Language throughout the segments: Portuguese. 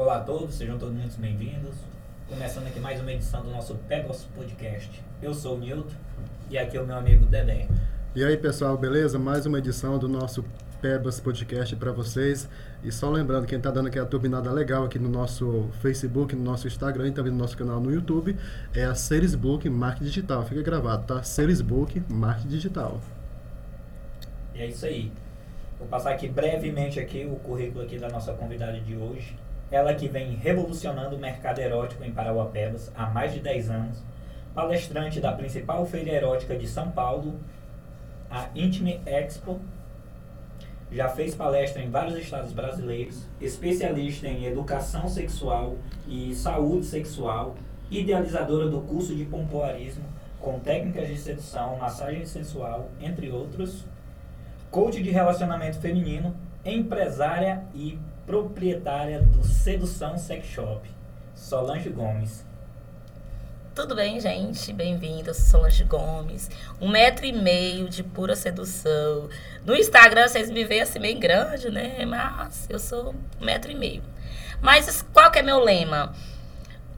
Olá a todos, sejam todos muito bem-vindos. Começando aqui mais uma edição do nosso Pegos Podcast. Eu sou o Nilton e aqui é o meu amigo Dedé. E aí, pessoal, beleza? Mais uma edição do nosso Pebas Podcast para vocês. E só lembrando, quem está dando aqui a turbinada legal aqui no nosso Facebook, no nosso Instagram e também no nosso canal no YouTube é a Seresbook Marketing Digital. Fica gravado, tá? Seresbook Marketing Digital. E é isso aí. Vou passar aqui brevemente aqui o currículo aqui da nossa convidada de hoje. Ela que vem revolucionando o mercado erótico em Parauapebas há mais de 10 anos. Palestrante da principal feira erótica de São Paulo, a Intime Expo já fez palestra em vários estados brasileiros, especialista em educação sexual e saúde sexual, idealizadora do curso de pompoarismo com técnicas de sedução, massagem sensual, entre outros, coach de relacionamento feminino, empresária e proprietária do Sedução Sex Shop, Solange Gomes. Tudo bem, gente? Bem-vindos, Solange Gomes. Um metro e meio de pura sedução. No Instagram vocês me veem assim meio grande, né? Mas eu sou um metro e meio. Mas qual que é meu lema?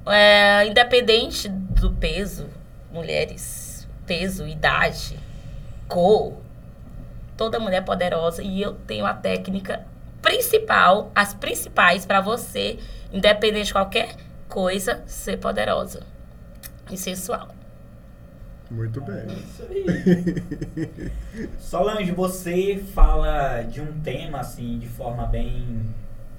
É, independente do peso, mulheres, peso, idade, cor, toda mulher é poderosa e eu tenho a técnica principal, as principais para você, independente de qualquer coisa, ser poderosa e sensual. Muito bem. É isso aí. Solange, você fala de um tema assim de forma bem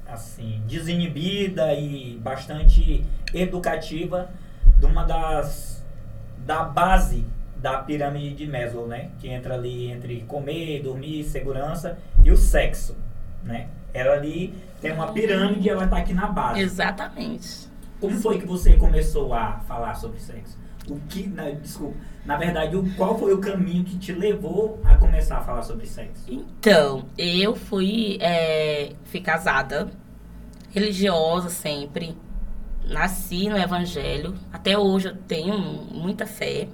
assim desinibida e bastante educativa de uma das da base da pirâmide de Maslow, né? Que entra ali entre comer, dormir, segurança e o sexo, né? Ela ali tem uma pirâmide e ela tá aqui na base. Exatamente. Como foi que você começou a falar sobre sexo? O que, na, desculpa, na verdade, o, qual foi o caminho que te levou a começar a falar sobre sexo? Então, eu fui, é, fui casada, religiosa sempre, nasci no evangelho, até hoje eu tenho muita fé.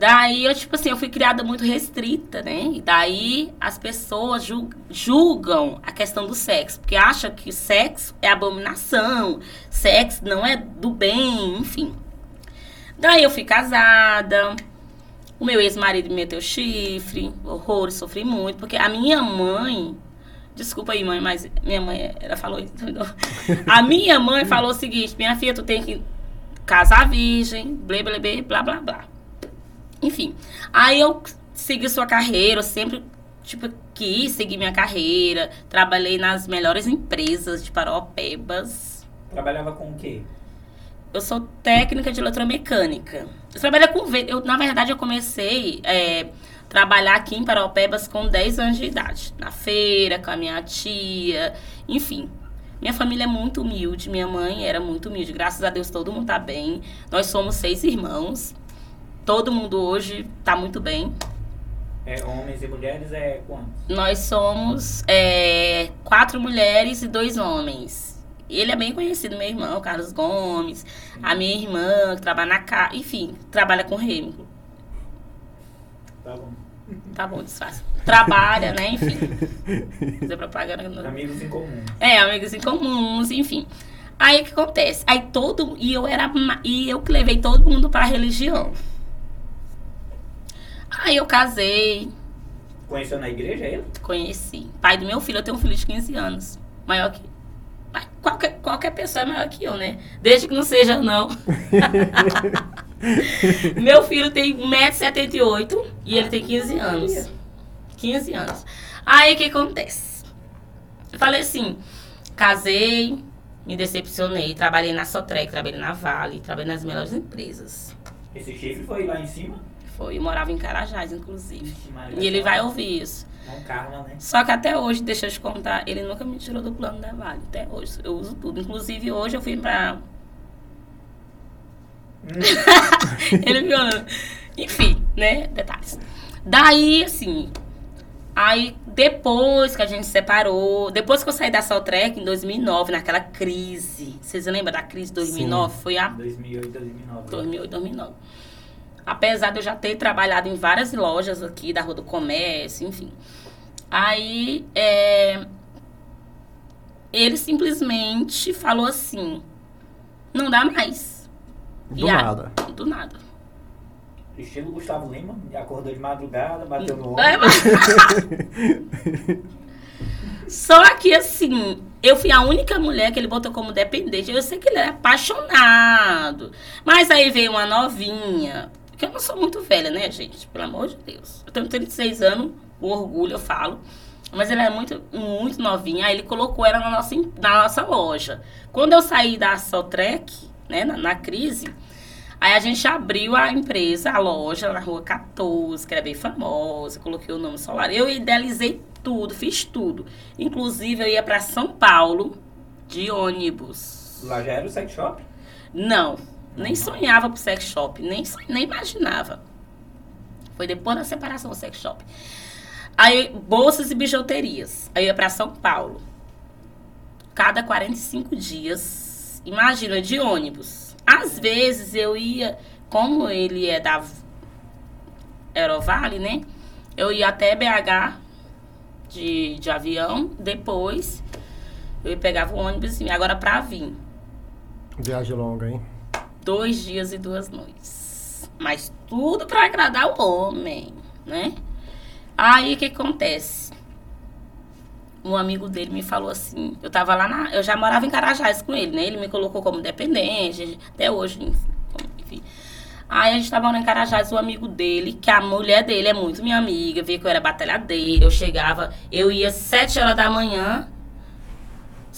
Daí eu, tipo assim, eu fui criada muito restrita, né? E daí as pessoas julgam a questão do sexo, porque acham que sexo é abominação, sexo não é do bem, enfim. Daí eu fui casada, o meu ex-marido me meteu chifre, horror, sofri muito, porque a minha mãe, desculpa aí, mãe, mas minha mãe, ela falou isso. A minha mãe falou o seguinte: minha filha, tu tem que casar virgem, blá, blá, blá, blá, blá, blá. Enfim, aí eu segui sua carreira, eu sempre, tipo, quis seguir minha carreira. Trabalhei nas melhores empresas de Paropebas. Trabalhava com o quê? Eu sou técnica de eletromecânica. Eu com... Eu, na verdade, eu comecei... É, trabalhar aqui em Paropebas com 10 anos de idade. Na feira, com a minha tia, enfim. Minha família é muito humilde, minha mãe era muito humilde. Graças a Deus todo mundo tá bem. Nós somos seis irmãos todo mundo hoje está muito bem. É, homens e mulheres é quantos? Nós somos é, quatro mulheres e dois homens. Ele é bem conhecido, meu irmão, Carlos Gomes. A minha irmã, que trabalha na casa. Enfim, trabalha com remo. Tá bom. Tá bom, desfaz. Trabalha, né? Enfim. Fazer propaganda. Amigos em comum. É, amigos em comuns, enfim. Aí o que acontece? Aí todo. E eu era. E eu que levei todo mundo pra religião. Aí eu casei. Conheceu na igreja ele? Conheci. Pai do meu filho, eu tenho um filho de 15 anos. Maior que. Qualquer, qualquer pessoa é maior que eu, né? Desde que não seja, não. meu filho tem 1,78m e ele tem 15 anos. 15 anos. Aí o que acontece? Eu falei assim: casei, me decepcionei, trabalhei na Sotrec, trabalhei na Vale, trabalhei nas melhores empresas. Esse chifre foi lá em cima? Foi, eu morava em Carajás, inclusive. e ele vai ouvir isso. Um karma, né? Só que até hoje, deixa eu te contar, ele nunca me tirou do plano da Vale. Até hoje, eu uso tudo. Inclusive, hoje eu fui pra... Hum. ele viu... Enfim, né? Detalhes. Daí, assim... Aí, depois que a gente se separou, depois que eu saí da Soltrek em 2009, naquela crise. Vocês lembram da crise de 2009? Sim. Foi a... 2008, 2009. 2008, 2009. Apesar de eu já ter trabalhado em várias lojas aqui da Rua do Comércio, enfim. Aí, é, ele simplesmente falou assim: não dá mais. Do E a- nada. Do nada. Estilo Gustavo Lima, acordou de madrugada, bateu no É, ombro. Só que assim, eu fui a única mulher que ele botou como dependente. Eu sei que ele era apaixonado. Mas aí veio uma novinha. Que eu não sou muito velha, né, gente? Pelo amor de Deus. Eu tenho 36 anos, com orgulho eu falo. Mas ela é muito, muito novinha. Aí ele colocou ela na nossa, na nossa loja. Quando eu saí da Sotrec, né, na, na crise, aí a gente abriu a empresa, a loja, na rua 14, que era bem famosa. Coloquei o nome solar. Eu idealizei tudo, fiz tudo. Inclusive, eu ia para São Paulo de ônibus. Lá já era o sex shop? Não, nem sonhava pro sex shop, nem, nem imaginava. Foi depois da separação do sex shop. Aí, bolsas e bijuterias. Aí eu ia pra São Paulo. Cada 45 dias. Imagina, de ônibus. Às vezes eu ia, como ele é da Aerovale, né? Eu ia até BH de, de avião. Depois eu pegava o ônibus e agora pra vir Viagem longa, hein? Dois dias e duas noites. Mas tudo pra agradar o homem, né? Aí o que acontece? Um amigo dele me falou assim, eu tava lá na, eu já morava em Carajás com ele, né? Ele me colocou como dependente, até hoje, enfim. Aí a gente tava morando em Carajás, o amigo dele, que a mulher dele é muito minha amiga, via que eu era batalhadeira, eu chegava, eu ia sete horas da manhã,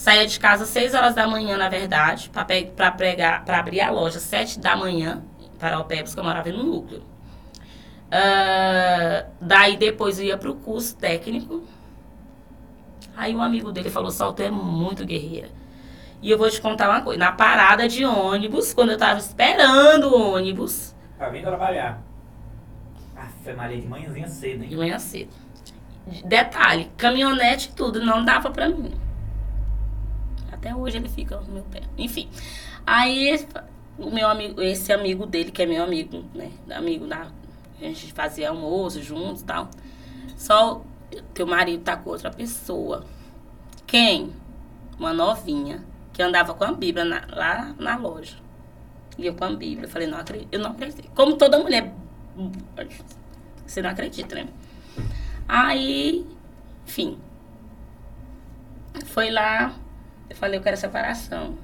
Saía de casa às 6 horas da manhã, na verdade, para pregar, pra abrir a loja às 7 da manhã, para o Pebs, que eu morava no núcleo. Ah, daí depois eu ia pro curso técnico. Aí um amigo dele falou, Sol, tu é muito guerreira. E eu vou te contar uma coisa. Na parada de ônibus, quando eu tava esperando o ônibus, Pra vir trabalhar. Ah, foi Maria de manhãzinha cedo, de hein? manhã cedo. Detalhe, caminhonete e tudo, não dava pra mim. Até hoje ele fica no meu pé. Enfim. Aí o meu amigo, esse amigo dele, que é meu amigo, né? Amigo da. A gente fazia almoço juntos e tal. Só o marido tá com outra pessoa. Quem? Uma novinha que andava com a Bíblia na- lá na loja. E eu com a Bíblia. Eu falei, não acredito. Eu não acredito. Como toda mulher. Você não acredita, né? Aí, enfim. Foi lá, eu falei, eu quero separação.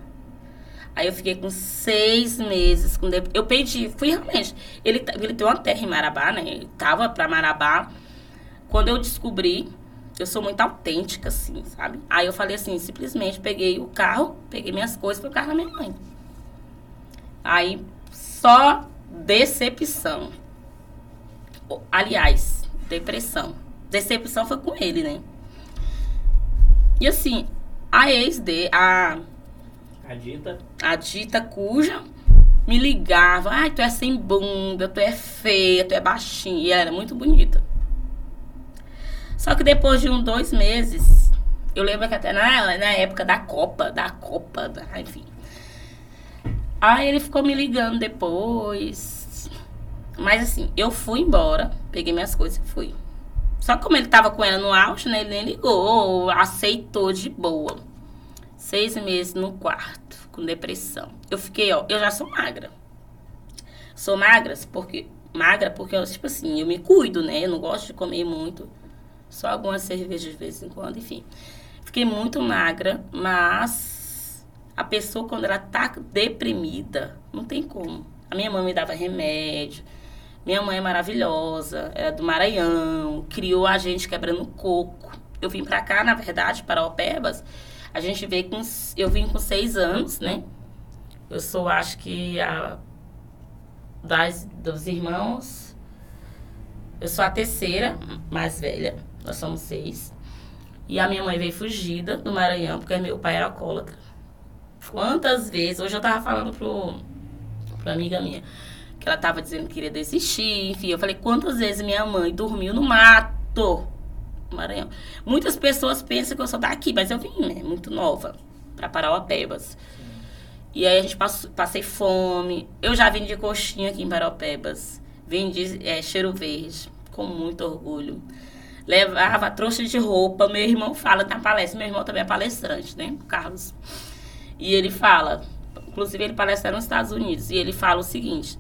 Aí eu fiquei com seis meses com dep- Eu pedi, fui realmente. Ele, ele tem uma terra em Marabá, né? Ele tava pra Marabá. Quando eu descobri, eu sou muito autêntica, assim, sabe? Aí eu falei assim, simplesmente peguei o carro, peguei minhas coisas e fui o carro da minha mãe. Aí, só decepção. Aliás, depressão. Decepção foi com ele, né? E assim, a ex de a, A dita. a dita cuja me ligava, ai, tu é sem bunda, tu é feia, tu é baixinha. E ela era muito bonita. Só que depois de um, dois meses, eu lembro que até na, na época da Copa, da Copa, da- enfim. Aí ele ficou me ligando depois. Mas assim, eu fui embora, peguei minhas coisas e fui. Só que como ele tava com ela no auge, né? Ele nem ligou, aceitou de boa. Seis meses no quarto, com depressão. Eu fiquei, ó, eu já sou magra. Sou magra porque, magra porque, tipo assim, eu me cuido, né? Eu não gosto de comer muito. Só algumas cervejas de vez em quando, enfim. Fiquei muito magra, mas a pessoa, quando ela tá deprimida, não tem como. A minha mãe me dava remédio. Minha mãe é maravilhosa, é do Maranhão, criou a gente quebrando coco. Eu vim pra cá, na verdade, para Opebas. A gente veio com. Eu vim com seis anos, né? Eu sou, acho que, a. Das, dos irmãos. Eu sou a terceira, mais velha. Nós somos seis. E a minha mãe veio fugida do Maranhão, porque meu pai era alcoólatra. Quantas vezes, hoje eu tava falando pro, pra amiga minha, que ela tava dizendo que queria desistir, enfim, eu falei, quantas vezes minha mãe dormiu no mato, Maranhão. Muitas pessoas pensam que eu sou daqui, mas eu vim, né, muito nova, pra Parauapebas. E aí a gente passou, passei fome, eu já vendi coxinha aqui em Parauapebas, vendi é, cheiro verde, com muito orgulho. levava trouxa de roupa. Meu irmão fala na palestra, meu irmão também é palestrante, né? Carlos. E ele fala, inclusive ele palestra nos Estados Unidos, e ele fala o seguinte,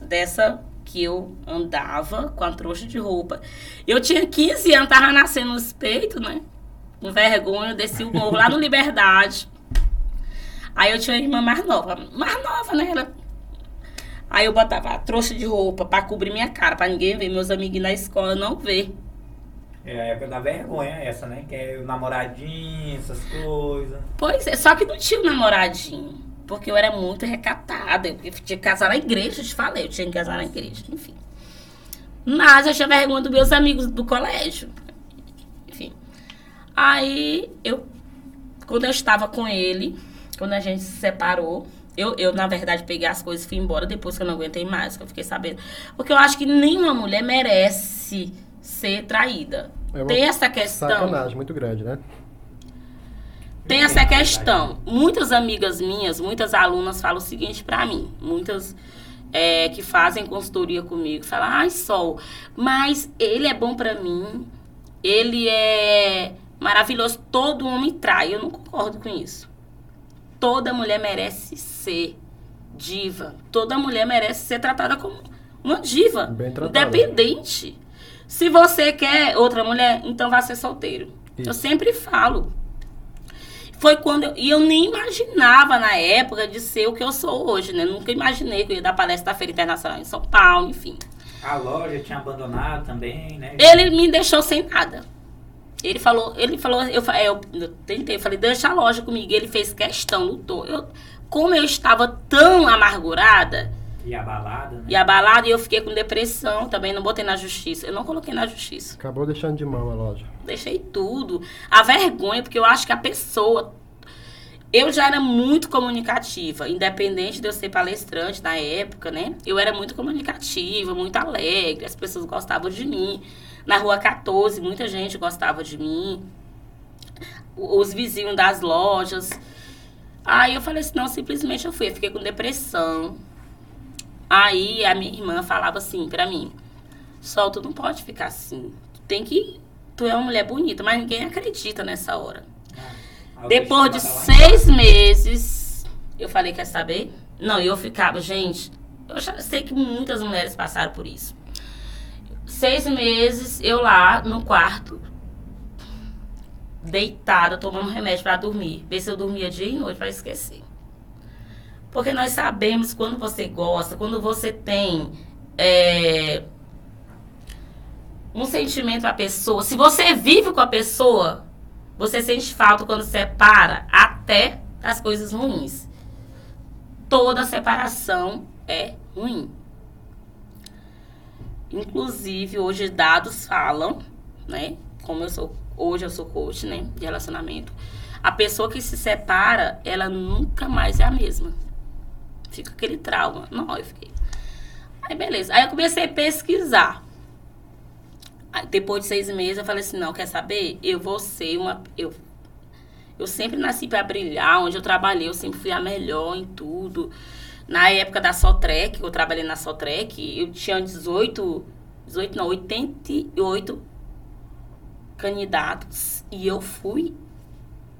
dessa que eu andava com a trouxa de roupa. Eu tinha 15 anos, tava nascendo nos peitos, né? Com vergonha, desci o morro lá no Liberdade. Aí eu tinha uma irmã mais nova, mais nova, né? Ela... Aí eu botava a trouxa de roupa pra cobrir minha cara, pra ninguém ver, meus amiguinhos na escola não ver. É a época da vergonha essa, né? Que é o namoradinho, essas coisas. Pois é, só que não tinha um namoradinho. Porque eu era muito recatada. Eu tinha que casar na igreja, eu te falei, eu tinha que casar na igreja, enfim. Mas eu tinha vergonha dos meus amigos do colégio. Enfim. Aí eu, quando eu estava com ele, quando a gente se separou, eu, eu, na verdade, peguei as coisas e fui embora depois que eu não aguentei mais, que eu fiquei sabendo. Porque eu acho que nenhuma mulher merece ser traída. É uma Tem essa questão. Sacanagem muito grande, né? Tem essa questão. Muitas amigas minhas, muitas alunas falam o seguinte pra mim. Muitas é, que fazem consultoria comigo. Falam, ai, Sol, mas ele é bom pra mim. Ele é maravilhoso. Todo homem trai. Eu não concordo com isso. Toda mulher merece ser diva. Toda mulher merece ser tratada como uma diva. Bem tratada. Independente. Se você quer outra mulher, então vá ser solteiro. Isso. Eu sempre falo. Foi quando eu, e eu nem imaginava na época de ser o que eu sou hoje, né? Nunca imaginei que eu ia dar palestra da Feira Internacional em São Paulo, enfim. A loja tinha abandonado também, né? Ele me deixou sem nada. Ele falou, ele falou, eu, eu tentei, eu falei, deixa a loja comigo. Ele fez questão, lutou. Eu, como eu estava tão amargurada E a balada, né? e abalada, e eu fiquei com depressão, também não botei na justiça. Eu não coloquei na justiça. Acabou deixando de mão a loja. Deixei tudo. A vergonha, porque eu acho que a pessoa. Eu já era muito comunicativa, independente de eu ser palestrante na época, né? Eu era muito comunicativa, muito alegre, as pessoas gostavam de mim. Na rua 14, muita gente gostava de mim. Os vizinhos das lojas. Aí eu falei assim, não, simplesmente eu fui. Eu fiquei com depressão. Aí a minha irmã falava assim pra mim, Sol, tu não pode ficar assim. Tu tem que. Tu é uma mulher bonita, mas ninguém acredita nessa hora. A Depois de seis meses, eu falei, quer saber? Não, eu ficava, gente, eu já sei que muitas mulheres passaram por isso. Seis meses, eu lá no quarto, deitada, tomando remédio pra dormir. Ver se eu dormia dia e noite pra esquecer. Porque nós sabemos quando você gosta, quando você tem é, um sentimento à pessoa. Se você vive com a pessoa, você sente falta quando separa até as coisas ruins. Toda separação é ruim. Inclusive, hoje dados falam, né? Como eu sou, hoje eu sou coach, né? De relacionamento. A pessoa que se separa, ela nunca mais é a mesma. Fica aquele trauma. Não, eu fiquei. Aí, beleza. Aí eu comecei a pesquisar. Aí, depois de seis meses, eu falei assim, não, quer saber? Eu vou ser uma... Eu, eu sempre nasci para brilhar. Onde eu trabalhei, eu sempre fui a melhor em tudo. Na época da Sotrec, eu trabalhei na Sotrec, eu tinha 18... 18 não, 88 candidatos. E eu fui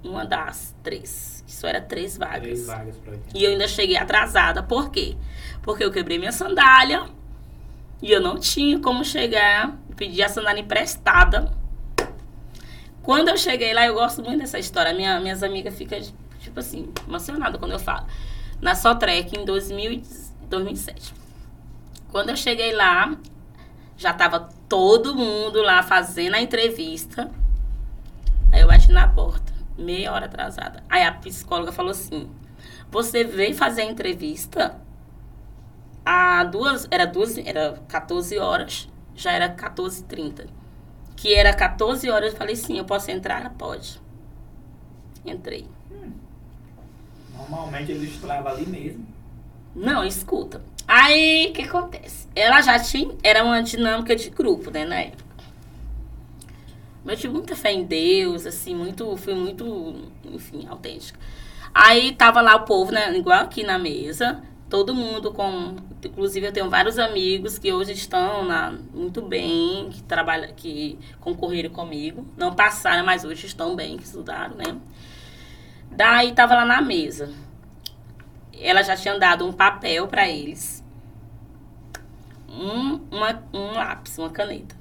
uma das três. Só era três vagas. Três vagas pra oitenta. E eu ainda cheguei atrasada. Por quê? Porque eu quebrei minha sandália e eu não tinha como chegar. Pedi a sandália emprestada. Quando eu cheguei lá, eu gosto muito dessa história. Minha, minhas amigas ficam, tipo assim, emocionadas quando eu falo. Na Sotrec, em 2000, e 2007. Quando eu cheguei lá, já tava todo mundo lá fazendo a entrevista. Aí eu bati na porta, meia hora atrasada. Aí a psicóloga falou assim: Você veio fazer a entrevista? A duas, era duas, era 14 horas, já era 14h30. Que era 14 horas, eu falei sim, eu posso entrar? Pode. Entrei. Normalmente eles travam ali mesmo. Não, escuta. Aí, o que acontece? Ela já tinha. Era uma dinâmica de grupo, né, na época. Mas eu tive muita fé em Deus, assim, muito. Fui muito, enfim, autêntica. Aí tava lá o povo, né, igual aqui na mesa, todo mundo com Inclusive, eu tenho vários amigos que hoje estão na, muito bem, que trabalham, que concorreram comigo. Não passaram, mas hoje estão bem, que estudaram, né? Daí, tava lá na mesa. Ela já tinha dado um papel para eles. Um, uma, um lápis, uma caneta.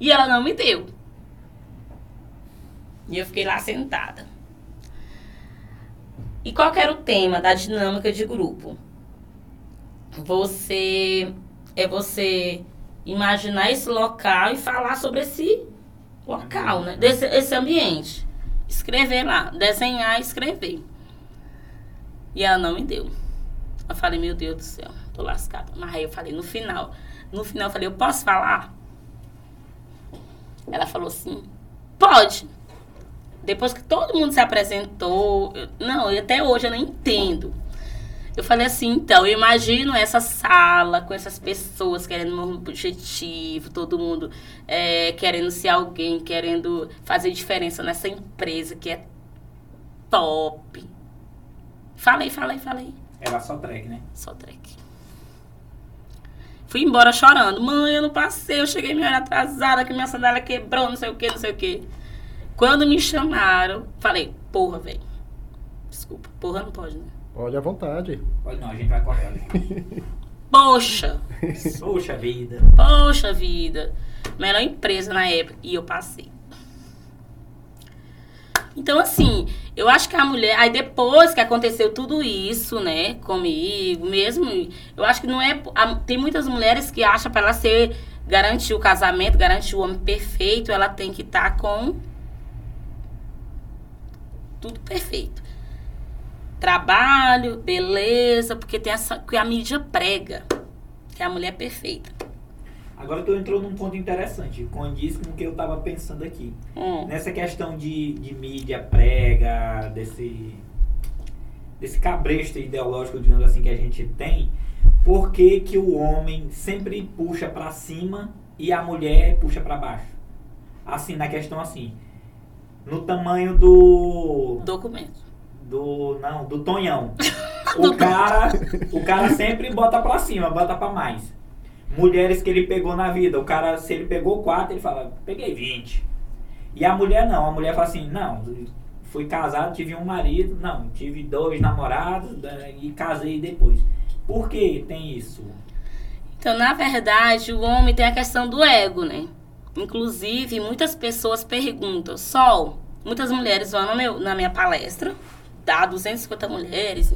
E ela não me deu. E eu fiquei lá sentada. E qual era o tema da dinâmica de grupo? Você é você imaginar esse local e falar sobre esse local, né? Desse esse ambiente. Escrever lá, desenhar e escrever. E ela não me deu. Eu falei, meu Deus do céu, tô lascada. Mas aí eu falei, no final, no final eu falei, eu posso falar? Ela falou assim, pode. Depois que todo mundo se apresentou, eu, não, e até hoje eu não entendo. Eu falei assim, então, eu imagino essa sala com essas pessoas querendo um objetivo, todo mundo é, querendo ser alguém, querendo fazer diferença nessa empresa que é top. Falei, falei, falei. Era só track, né? Só track. Fui embora chorando. Mãe, eu não passei, eu cheguei meio atrasada, que minha sandália quebrou, não sei o que, não sei o que. Quando me chamaram, falei, porra, velho. Desculpa, porra não pode, né? Pode à vontade. Pode não, a gente vai cortar. Poxa, Poxa vida. poxa vida. Melhor empresa na época. E eu passei. Então, assim, eu acho que a mulher. Aí depois que aconteceu tudo isso, né, comigo mesmo, eu acho que não é. Tem muitas mulheres que acham para ela ser. Garantir o casamento, garantir o homem perfeito, ela tem que estar com. Tudo perfeito. Trabalho, beleza, porque tem essa. que a mídia prega. Que a mulher é perfeita. Agora tu entrou num ponto interessante, condiz com o que eu tava pensando aqui. Hum. Nessa questão de, de mídia prega, desse, desse cabresto ideológico, digamos assim, que a gente tem, por que, que o homem sempre puxa pra cima e a mulher puxa pra baixo? Assim, na questão assim, no tamanho do... Documento. do não, do Tonhão. O cara, o cara sempre bota pra cima, bota pra mais. Mulheres que ele pegou na vida, o cara, se ele pegou quatro, ele fala, peguei 20. E a mulher não, a mulher fala assim, não, fui casado, tive um marido, não, tive dois namorados né, e casei depois. Por que tem isso? Então, na verdade, o homem tem a questão do ego, né? Inclusive, muitas pessoas perguntam, Sol, muitas mulheres vão meu- na minha palestra, dá 250 mulheres,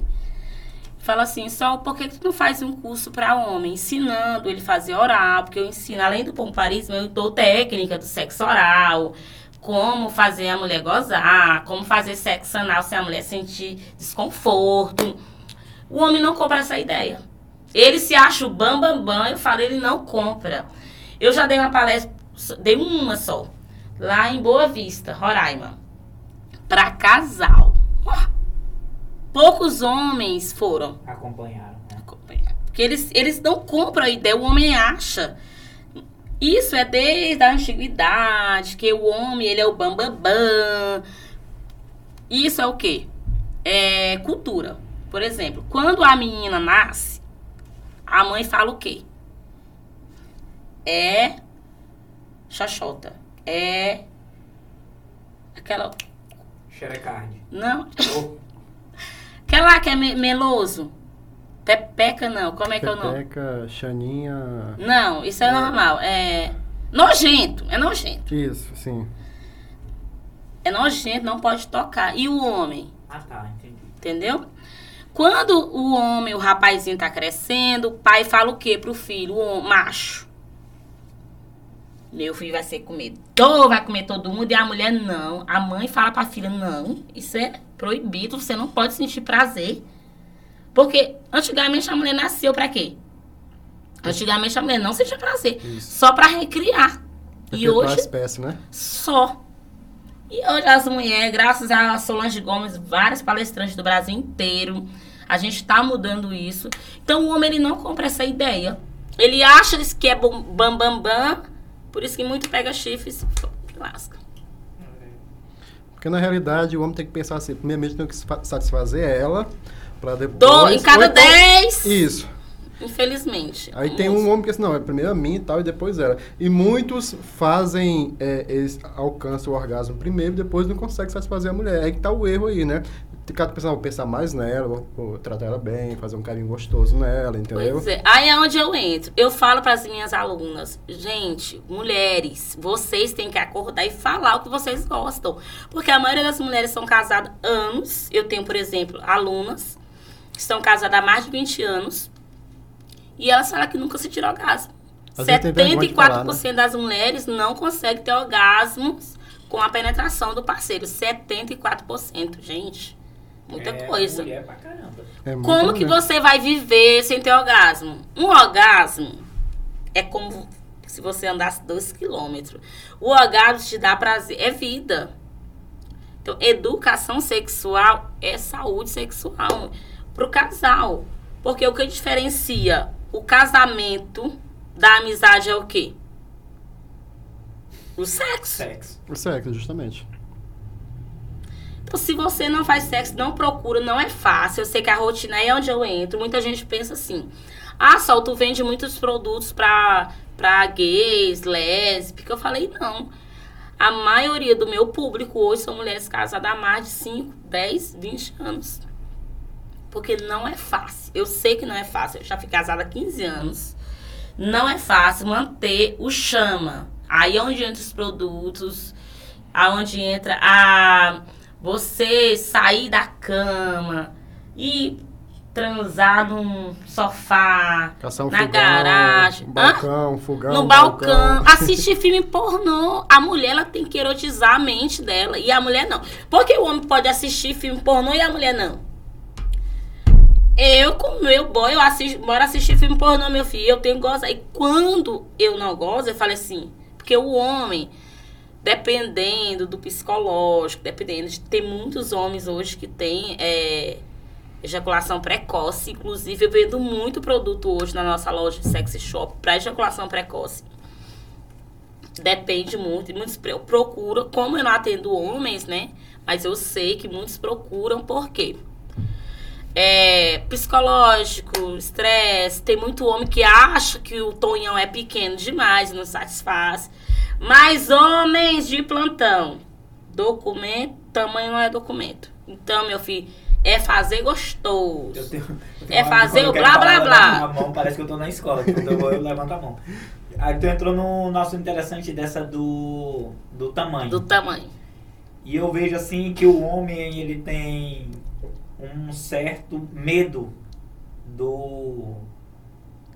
fala assim, Sol, por que, que tu não faz um curso para homem? Ensinando ele fazer oral, porque eu ensino, além do pomparismo, eu dou técnica do sexo oral, como fazer a mulher gozar, como fazer sexo anal se a mulher sentir desconforto. O homem não compra essa ideia. Ele se acha o bam, bam, bam. Eu falo, ele não compra. Eu já dei uma palestra, dei uma só, lá em Boa Vista, Roraima, para casal. Poucos homens foram Acompanharam, né? acompanhar. Porque eles, eles não compram a ideia, o homem acha. Isso é desde a antiguidade, que o homem, ele é o bambambam. Bam, bam. Isso é o quê? É cultura. Por exemplo, quando a menina nasce, a mãe fala o quê? É xoxota. É aquela... Xerecard. Não, Oh, aquela lá que é me- meloso. Pepeca não, como é que é o nome? Pepeca, Xaninha. Não, isso é normal. É nojento, é nojento. Isso, sim. É nojento, não pode tocar. E o homem, ah tá, entendi. entendeu? Quando o homem, o rapazinho tá crescendo, o pai fala o quê pro filho? O macho. Meu filho vai ser comedor, vai comer todo mundo. E a mulher, não. A mãe fala pra filha, não. Isso é proibido, você não pode sentir prazer. Porque antigamente a mulher nasceu pra quê? Antigamente a mulher não sentia prazer. Isso. Só pra recriar. E Perpetuar a hoje espécie, né? só. E hoje as mulheres, graças a Solange Gomes, várias palestrantes do Brasil inteiro, a gente está mudando isso. Então o homem ele não compra essa ideia. Ele acha que é bam bam bam, por isso que muito pega chifres e lasca. Porque na realidade o homem tem que pensar assim, primeiramente tem que sa- satisfazer ela, para depois... Do, em cada então- dez. Isso. Infelizmente. Aí tem um homem que assim, não, é primeiro a mim e tal, e depois ela. E muitos fazem, é, eles alcançam o orgasmo primeiro e depois não conseguem satisfazer a mulher. Aí que tá o erro aí, né? Cada pessoa vai pensar mais nela, vou, vou tratar ela bem, fazer um carinho gostoso nela, entendeu? Pois é. Aí é onde eu entro. Eu falo para as minhas alunas, gente, mulheres, vocês têm que acordar e falar o que vocês gostam. Porque a maioria das mulheres são casadas anos. Eu tenho, por exemplo, alunas que estão casadas há mais de 20 anos. E elas falam que nunca se tirou orgasmo. Às vezes tem vergonha de falar, 74% né? das mulheres não conseguem ter orgasmos com a penetração do parceiro. 74%, gente. Muita É coisa. Mulher pra caramba. É Como que você vai viver sem ter orgasmo? Um orgasmo é como se você andasse dois quilômetros. O orgasmo te dá prazer, é vida. Então, educação sexual é saúde sexual para o casal. Porque o que diferencia o casamento da amizade é o quê? O sexo. Sexo. O sexo, justamente. Então, se você não faz sexo, não procura, não é fácil. Eu sei que a rotina é onde eu entro. Muita gente pensa assim: ah, Sol, tu vende muitos produtos pra, pra gays, lésbicas. Eu falei: não. A maioria do meu público hoje são mulheres casadas há mais de 5, 10, 20 anos. Porque não é fácil. Eu sei que não é fácil. Eu já fui casada há 15 anos. Não é fácil manter o chama. Aí é onde entra os produtos, aonde entra a você sair da cama e transar num sofá, um na fogão, garagem, um balcão, um fogão. no um balcão, assistir filme pornô. A mulher ela tem que erotizar a mente dela e a mulher não. Porque o homem pode assistir filme pornô e a mulher não. Eu, com meu boy, eu assisto, bora assistir filme pornô, meu filho. Eu tenho que gozar. E quando eu não gozo, eu falo assim, porque o homem, dependendo do psicológico, dependendo de. Tem muitos homens hoje que têm é, ejaculação precoce. Inclusive, eu vendo muito produto hoje na nossa loja de sexy shop para ejaculação precoce. Depende muito. Muitos procuram, como eu não atendo homens, né? Mas eu sei que muitos procuram, por quê? É, psicológico, estresse. Tem muito homem que acha que o tonhão é pequeno demais, não satisfaz. Mas homens de plantão, documento, tamanho não é documento. Então, meu filho, é fazer gostoso. Eu tenho, eu É tenho uma- fazer o blá, blá, eu blá. A mão, parece que eu tô na escola. Quando eu vou, eu levanto a mão. Aí tu entrou no nosso interessante dessa do, do tamanho. Do tamanho. E eu vejo assim que o homem ele tem um certo medo do.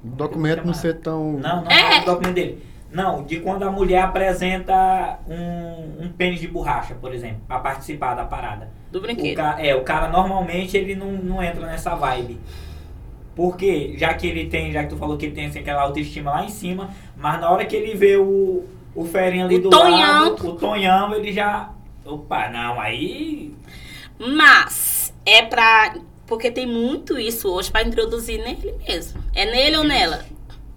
Documento não ser tão. Não, não É. é o documento dele. Não, de quando a mulher apresenta um, um pênis de borracha, por exemplo, pra participar da parada. Do O brinquedo. ca- é, o cara normalmente ele não, não entra nessa vibe. Por quê? Já que ele tem, já que tu falou que ele tem assim, aquela autoestima lá em cima, mas na hora que ele vê o, o ferinho ali O do tonhão. lado, o tonhão, ele já. Opa, não, aí. Mas é pra. Porque tem muito isso hoje pra introduzir nele mesmo. É nele ou nela?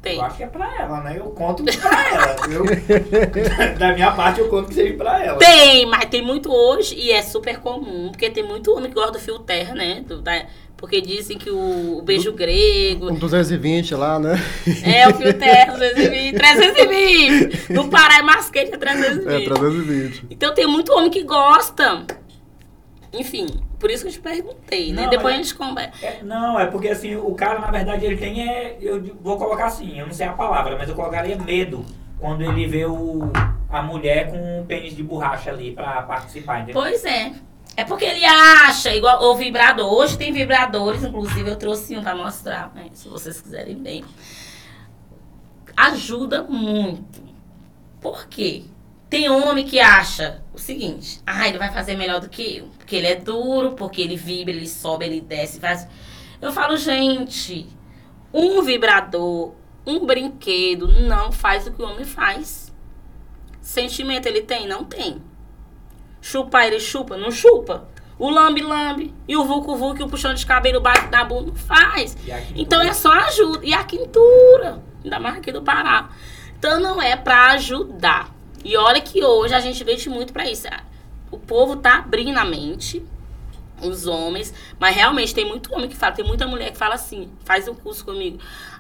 Tem. Eu acho que é pra ela, né? Eu conto pra ela. Eu, da minha parte, eu conto que seja pra ela. Tem, mas tem muito hoje e é super comum, porque tem muito homem que gosta do fio terra, né? Do- da- porque dizem que o, o beijo grego Um 220 lá, né? é o fio terra 220, 320. No Pará é mais quente, é 320. É, 320. Então tem muito homem que gosta. Enfim, por isso que eu te perguntei, né? Não, Depois mas- a gente conversa. É, não, é porque assim, o cara, na verdade, ele tem é. Eu vou colocar assim, eu não sei a palavra, mas eu colocaria medo quando ele vê o, a mulher com um pênis de borracha ali pra participar, entendeu? Pois é. É porque ele acha, igual o vibrador. Hoje tem vibradores, inclusive eu trouxe um pra mostrar, né? Se vocês quiserem ver. Ajuda muito. Por quê? Tem homem que acha o seguinte: ah, ele vai fazer melhor do que eu. Porque ele é duro, porque ele vibra, ele sobe, ele desce, faz. Eu falo, gente, um vibrador, um brinquedo não faz o que o homem faz. Sentimento ele tem? Não tem. Chupar ele chupa? Não chupa. O lambe-lambe e o vucu-vucu e o puxão de cabelo bate na bunda não faz. Então é só ajuda. E a quintura, ainda mais aqui do Pará. Então não é pra ajudar. E olha que hoje a gente vende muito pra isso. O povo tá abrindo a mente. os homens, mas realmente tem muito homem que fala, tem muita mulher que fala assim, faz um curso comigo.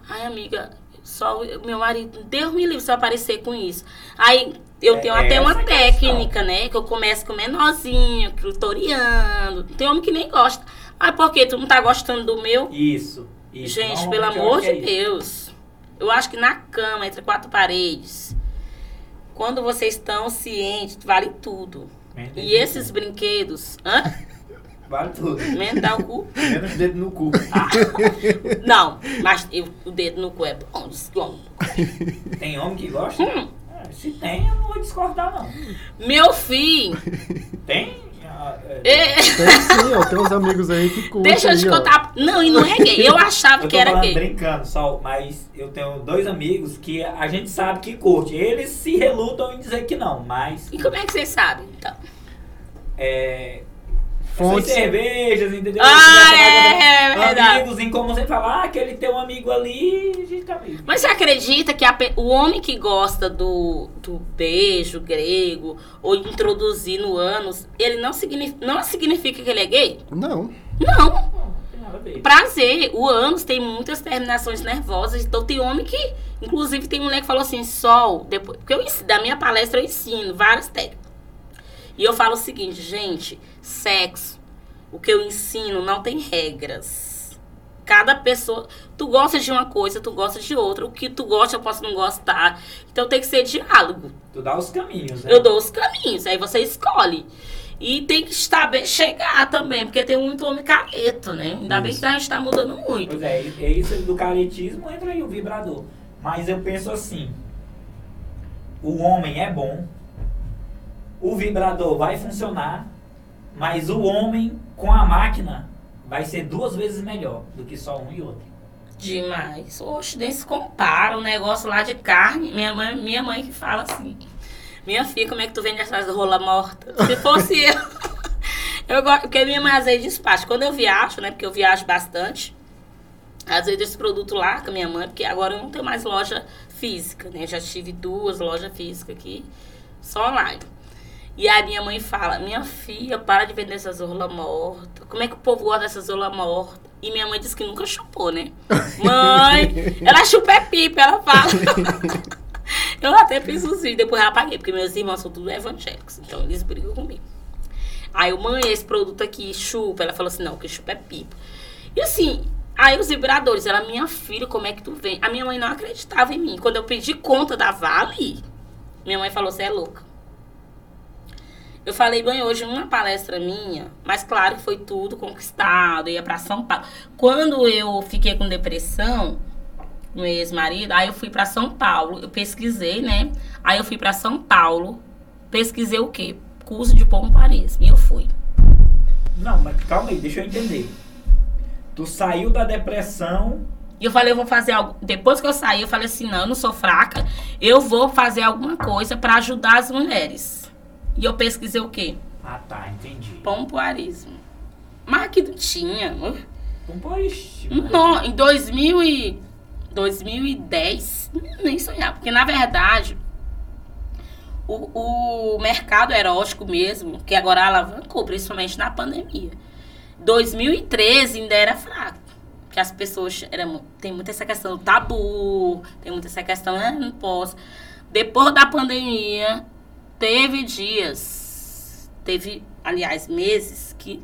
Ai, amiga, só o meu marido, Deus me livre se eu aparecer com isso. Aí eu É tenho até uma técnica, né? Que eu começo com menorzinho, clitoriano. Tem homem que nem gosta. Mas por quê? Tu não tá gostando do meu? Isso. isso. Gente, pelo amor de é. Deus. Eu acho que na cama, entre quatro paredes, quando vocês estão cientes, vale tudo. Menos E esses brinquedos, hã? Vale tudo. Mental cu? Menos dedo no cu. Não, mas eu- o dedo no cu é bom, desgomo. Tem homem que gosta? Hum. É, se tem, eu não vou discordar, não. Meu filho, Tem? Ah, é, é, Tem sim, ó, tem uns amigos aí que curtem. deixa eu te aí, ó. contar. Não, e não é gay. Eu achava Eu que era gay. brincando, só, mas eu tenho dois amigos que a gente sabe que curte. Eles se relutam em dizer que não, mas E como é que vocês sabem? Então? é, Fontes. cervejas, entendeu? Ah, é, mais é verdade. Amigos em como você fala, ah, aquele teu amigo ali, a gente tá amigo. Mas você acredita que a o homem que gosta do, do beijo grego ou introduzir no ânus, ele não significa, não significa que ele é gay? Não. Não. Não, tem nada a ver. Prazer. O ânus tem muitas terminações nervosas. Então tem homem que. Inclusive tem mulher que falou assim, sol, depois. Porque eu ensino, da minha palestra eu ensino várias técnicas. E eu falo o seguinte, gente, sexo, o que eu ensino não tem regras. Cada pessoa. Tu gosta de uma coisa, tu gosta de outra. O que tu gosta, eu posso não gostar. Então tem que ser diálogo. Tu dá os caminhos, né? Eu dou os caminhos, aí você escolhe. E tem que saber chegar também, porque tem muito homem careto, né? Ainda bem Isso. que a gente tá mudando muito. Pois é, é isso do caretismo, entra aí o vibrador. Mas eu penso assim, o homem é bom, o vibrador vai funcionar, mas o homem com a máquina vai ser duas vezes melhor do que só um e outro. Demais. Oxe, nem se compara o negócio lá de carne. Minha mãe, minha mãe que fala assim. Minha filha, como é que tu vende essas rola morta? Se fosse eu. eu gosto, porque minha mãe às vezes despacha. Quando eu viajo, né? Porque eu viajo bastante. Às vezes esse produto lá com a minha mãe, porque agora eu não tenho mais loja física, né? Já tive duas lojas físicas aqui, só online. E aí minha mãe fala, minha filha, para de vender essas rola morta. Como é que o povo gosta dessas rola morta? E minha mãe disse que nunca chupou, né? Mãe, ela chupa é pipa, ela fala. eu até fiz os vídeos, depois eu apaguei, porque meus irmãos são tudo evangélicos, então eles brigam comigo. Aí eu, mãe, esse produto aqui chupa. Ela falou assim, não, que chupa é pipa. E assim, aí os vibradores, ela, minha filha, como é que tu vem? A minha mãe não acreditava em mim. Quando eu pedi conta da Vale, minha mãe falou, você é louca. Eu falei bem hoje numa palestra minha, mas claro que foi tudo conquistado, ia pra São Paulo. Quando eu fiquei com depressão, meu ex-marido, aí eu fui pra São Paulo, eu pesquisei, né? Aí eu fui pra São Paulo, pesquisei o quê? Curso de pompoarismo, e eu fui. Não, mas calma aí, deixa eu entender. Tu saiu da depressão, E eu falei, eu vou fazer algo. Depois que eu saí, eu falei assim: não, eu não sou fraca, eu vou fazer alguma coisa pra ajudar as mulheres. E eu pesquisei o quê? ah tá, entendi. Pompoarismo. Mas aqui não tinha. Um pois, Não, em 2000 e 2010, nem sonhar. Porque, na verdade, o, o mercado erótico mesmo, que agora alavancou, principalmente na pandemia. 2013 ainda era fraco. Que as pessoas. Era, mu- tem muita essa questão do tabu, tem muita essa questão, ah, não posso. Depois da pandemia, teve dias, teve, aliás, meses, que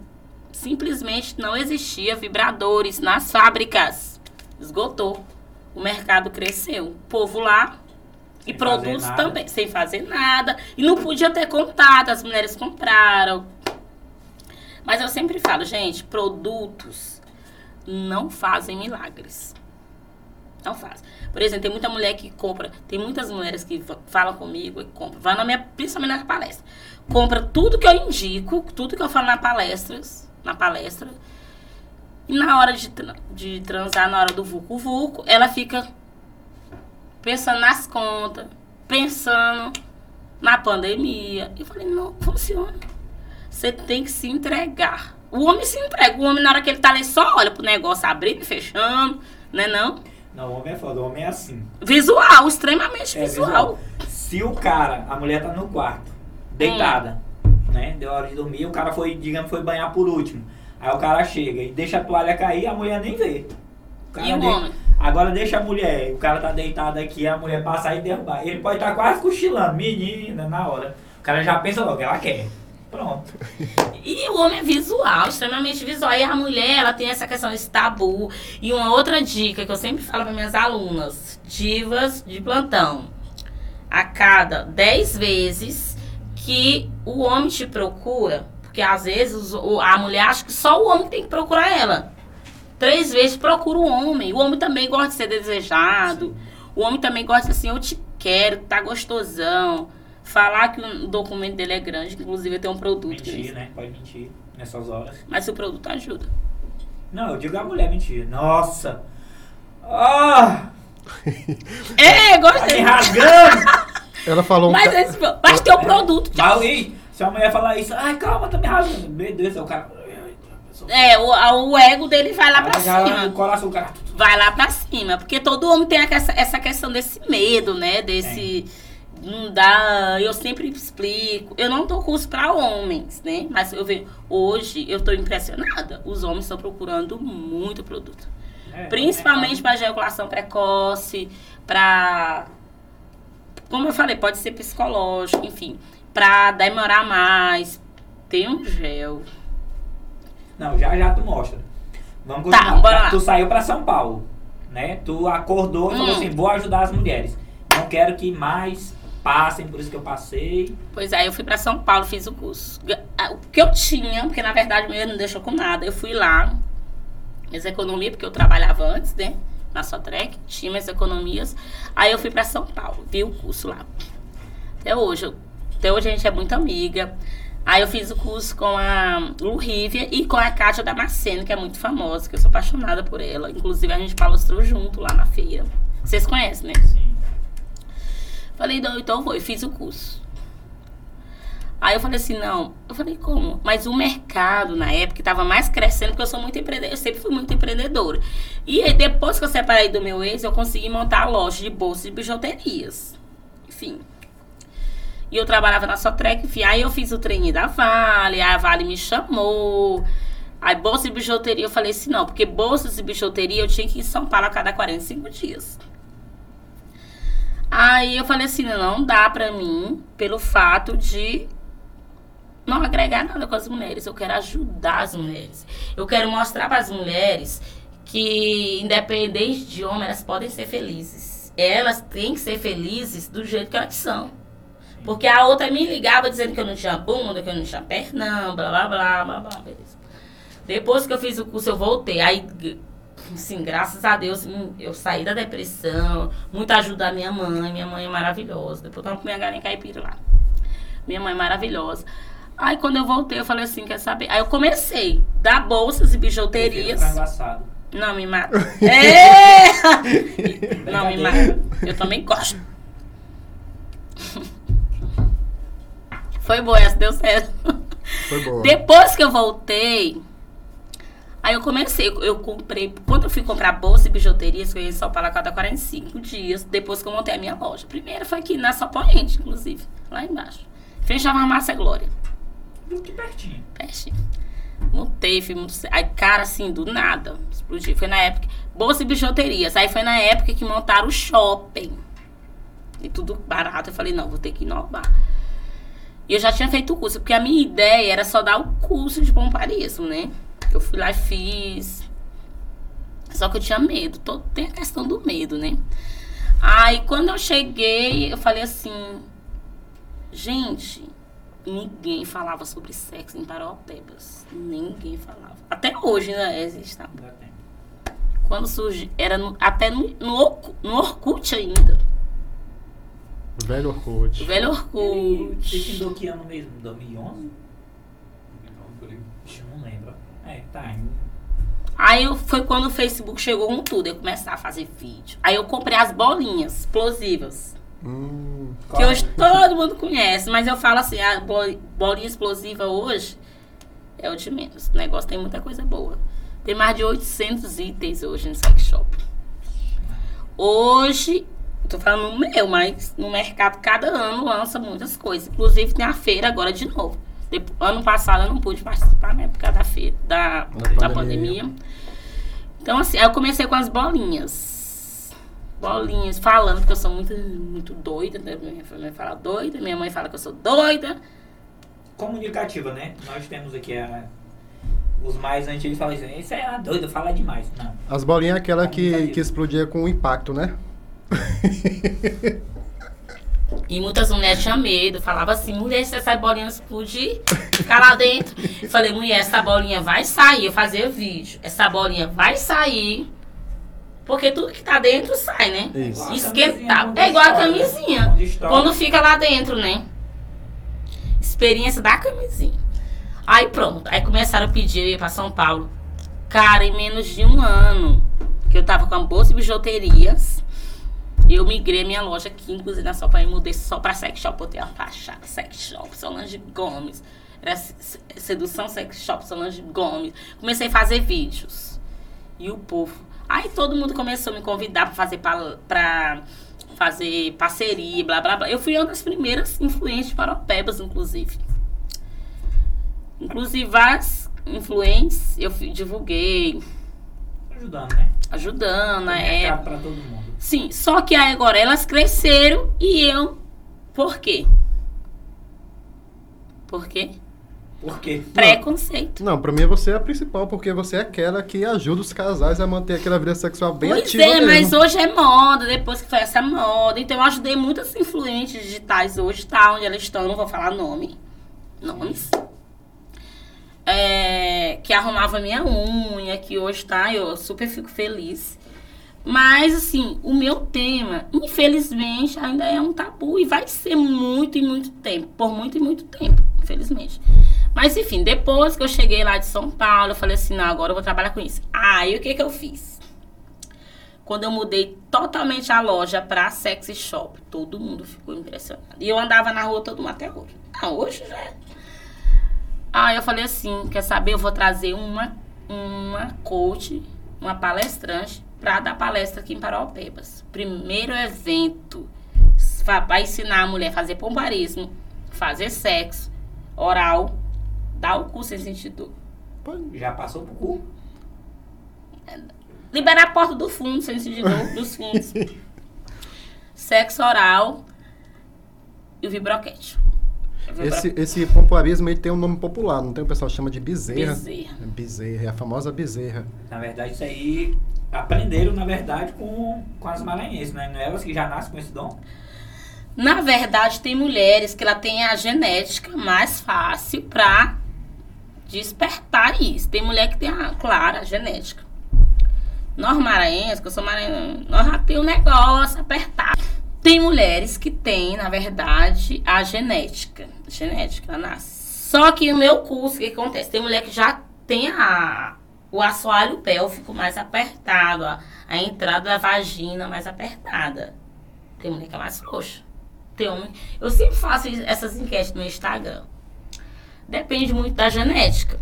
simplesmente não existia vibradores nas fábricas. Esgotou. O mercado cresceu. O povo lá e Sem produtos também, sem fazer nada. E não podia ter contato, as mulheres compraram. Mas eu sempre falo, gente, produtos não fazem milagres. Não fazem. Por exemplo, tem muita mulher que compra, tem muitas mulheres que fa- falam comigo e compram, vai na minha, principalmente na palestra. Compra tudo que eu indico, tudo que eu falo na palestra, na palestra. E na hora de, de transar, na hora do vulco vulco, ela fica pensando nas contas, pensando na pandemia. Eu falei, não, funciona. Você tem que se entregar. O homem se entrega. O homem, na hora que ele tá ali, só olha pro negócio abrindo e fechando, né não? Não, o homem é foda, o homem é assim. Visual, extremamente É visual. Se o cara, a mulher tá no quarto, deitada, né? Deu hora de dormir, o cara foi, digamos, foi banhar por último. Aí o cara chega e deixa a toalha cair, a mulher nem vê. O cara E o de- homem? Agora deixa a mulher, o cara tá deitado aqui, a mulher passar e derrubar. Ele pode estar quase cochilando, menina, na hora. O cara já pensa logo, ela quer. Pronto. E o homem é visual, extremamente visual. E a mulher, ela tem essa questão desse tabu. E uma outra dica que eu sempre falo para minhas alunas, divas de plantão. A cada 10 vezes que o homem te procura, porque às vezes a mulher acha que só o homem tem que procurar ela. Três vezes procura o homem. O homem também gosta de ser desejado. O homem também gosta assim, eu te quero, tá gostosão. Falar que o documento dele é grande, que inclusive tenho um produto. que Mentir, né? Pode mentir nessas horas. mas o produto ajuda. Não, eu digo a mulher mentir. Nossa! Ah! É, Tá me gostei. rasgando! Ela falou um Mas, ca- esse, mas tem o produto. Mas, e, se a mulher falar isso, ai, calma, tá me rasgando. Meu Deus, é o cara. É, o, o ego dele vai lá pra Já O cima. coração, o cara. Vai lá pra cima. Porque todo homem tem essa, essa questão desse medo, né? Desse. Não dá. Eu sempre explico. Eu não dou curso pra homens, né? Mas eu vejo. Hoje eu tô impressionada. Os homens estão procurando muito produto. É, Principalmente é, para ejaculação precoce, para como eu falei, pode ser psicológico, enfim, para demorar mais. Tem um gel. Não, já já tu mostra. Vamos Tá, continuar. bora lá. Tu saiu pra São Paulo, né? Tu acordou e falou Hum. assim, vou ajudar as mulheres. Não quero que mais passem por isso que eu passei. Pois aí eu fui para São Paulo, fiz o curso. O que eu tinha, porque na verdade meu não deixou com nada, eu fui lá, minhas economias, porque eu trabalhava antes, né? Na Sotrec, tinha minhas economias. Aí eu fui para São Paulo, vi o curso lá. Até hoje, eu- até hoje a gente é muito amiga. Aí eu fiz o curso com a Lu Rivia e com a Kátia Damasceno, que é muito famosa, que eu sou apaixonada por ela. Inclusive a gente palestrou junto lá na feira. Vocês conhecem, né? Sim. Falei, não, então vou. E fiz o curso. Aí eu falei assim, não. Eu falei, como? Mas o mercado, na época, estava mais crescendo, porque eu sou muito empreendedora. Eu sempre fui muito empreendedora. E aí, depois que eu separei do meu ex, eu consegui montar a loja de bolsas de bijuterias. Enfim. E eu trabalhava na Sotrec, enfim. Aí eu fiz o treininho da Vale, a Vale me chamou. Aí, bolsa de bijuteria, eu falei assim, não, porque bolsas de bijuteria eu tinha que ir em São Paulo a cada 45 dias. Aí eu falei assim, não dá pra mim, pelo fato de não agregar nada com as mulheres. Eu quero ajudar as mulheres. Eu quero mostrar para as mulheres que, independente de homem, elas podem ser felizes. Elas têm que ser felizes do jeito que elas são. Porque a outra me ligava dizendo que eu não tinha bunda, que eu não tinha pernão, blá blá blá blá blá. Beleza. Depois que eu fiz o curso, eu voltei. Aí, assim, graças a Deus, hum, eu saí da depressão. Muita ajuda da minha mãe. Minha mãe é maravilhosa. Depois eu tava com minha galinha caipira lá. Minha mãe é maravilhosa. Aí quando eu voltei, eu falei assim, quer saber? Aí eu comecei a dar bolsas e bijuterias. Não, me mata. É! Não, me mata. Eu também gosto. Foi boa, essa deu certo. Foi boa. Depois que eu voltei, aí eu comecei, eu, comprei, quando eu fui comprar bolsa e bijuterias, que eu ia em São Paulo a cada 45 dias, depois que eu montei a minha loja. Primeiro foi aqui na Sopoente, inclusive, lá embaixo. Frente à Farmácia Glória. Muito pertinho. Peste. Montei, fui muito. Aí, cara, assim, do nada, explodiu. Foi na época. Bolsa e bijuterias. Aí foi na época que montaram o shopping. E tudo barato. Eu falei, não, vou ter que inovar. E eu já tinha feito o curso, porque a minha ideia era só dar o curso de pomparismo, né? Eu fui lá e fiz. Só que eu tinha medo. Todo, tem a questão do medo, né? Aí quando eu cheguei, eu falei assim, gente, ninguém falava sobre sexo em Paraupebas. Ninguém falava. Até hoje, né? Existe. tá? Quando surgiu, era no- até no, no, Orku- no Orkut ainda. Velho Orkut. O velho Ele Orkut. findou que ano mesmo? 2011? É, tá. Aí eu- foi quando o Facebook chegou com tudo. Eu comecei a fazer vídeo. Aí eu comprei as bolinhas explosivas. Hum, Que hoje todo mundo conhece. Mas eu falo assim, a bol- bolinha explosiva hoje é o de menos. O negócio tem muita coisa boa. Tem mais de 800 itens hoje no sex shop. Hoje, tô falando no meu, mas no mercado cada ano lança muitas coisas. Inclusive tem a feira agora de novo. Depo- ano passado eu não pude participar, né? Por causa da, fe- da, da pandemia. pandemia. Então, assim, aí eu comecei com as bolinhas. Bolinhas, falando que eu sou muito, muito doida, né? Minha mãe fala doida, minha mãe fala que eu sou doida. Comunicativa, né? Nós temos aqui a, os mais antigos falam assim, isso é doido, fala demais. Não. As bolinhas é aquela que, que explodia com impacto, né? E muitas mulheres tinham medo, falava assim, mulher, se essa bolinha explodir, ficar lá dentro. Eu falei, mulher, essa bolinha vai sair, eu fazia vídeo, essa bolinha vai sair, porque tudo que tá dentro sai, né? Isso. Esquentar. É igual a camisinha. Onde estoura. Quando fica lá dentro, né? Experiência da camisinha. Aí pronto. Aí começaram a pedir eu ia pra São Paulo. Cara, em menos de um ano, que eu tava com a bolsa de bijuterias, eu migrei minha loja aqui, inclusive na Sopa, e mudei só pra sex shop. Botei a fachada, sex shop, Solange Gomes. Era se- sedução sex shop, Solange Gomes. Comecei a fazer vídeos. E o povo. Aí todo mundo começou a me convidar pra fazer, pa- pra fazer parceria, blá blá blá. Eu fui uma das primeiras influentes para Pebas, inclusive. Inclusive, várias influentes eu divulguei, Ajudando, né? ajudando época. pra todo mundo. Sim, só que agora elas cresceram e eu. Por quê? Por quê? Por quê? Preconceito. Não, pra mim você é a principal, porque você é aquela que ajuda os casais a manter aquela vida sexual bem pois ativa é, mas mesmo. hoje é moda, depois que foi essa moda. Então eu ajudei muitas influentes digitais hoje, tá? Onde elas estão, não vou falar nome. Nomes. É, que arrumava minha unha, que hoje tá, eu super fico feliz. Mas, assim, o meu tema, infelizmente, ainda é um tabu e vai ser muito e muito tempo. Por muito e muito tempo, infelizmente. Mas, enfim, depois que eu cheguei lá de São Paulo, eu falei assim: não, agora eu vou trabalhar com isso. Aí, o que que eu fiz? Quando eu mudei totalmente a loja pra sexy shop, todo mundo ficou impressionado. E eu andava na rua todo mundo até hoje. Não, hoje já é. Aí eu falei assim, quer saber? Eu vou trazer uma, uma coach, uma palestrante, pra dar palestra aqui em Paraupebas. Primeiro evento. Vai ensinar a mulher a fazer pombarismo, fazer sexo, oral, dar o cu sem sentido. Já passou pro cu? Liberar a porta do fundo, sem sentido, dos fundos. Sexo oral e o vibroquete. Vibro- Esse, esse pompoarismo aí tem um nome popular, não tem? O pessoal chama de bezerra. Bezerra. Bezerra, é a famosa bezerra. Na verdade, isso aí aprenderam, na verdade, com, com as maranhenses, né? Não é elas que já nascem com esse dom? Na verdade, tem mulheres que ela tem a genética mais fácil pra despertar isso. Tem mulher que tem a clara a genética. Nós maranhenses, que eu sou maranhense, nós já tem um negócio apertado. Tem mulheres que têm, na verdade, a genética. Genética, ela nasce. Só que no meu curso, o que acontece? Tem mulher que já tem a, o assoalho pélvico mais apertado, a, a entrada da vagina mais apertada. Tem mulher que é mais frouxa. Tem homem. Eu sempre faço essas enquetes no Instagram. Depende muito da genética.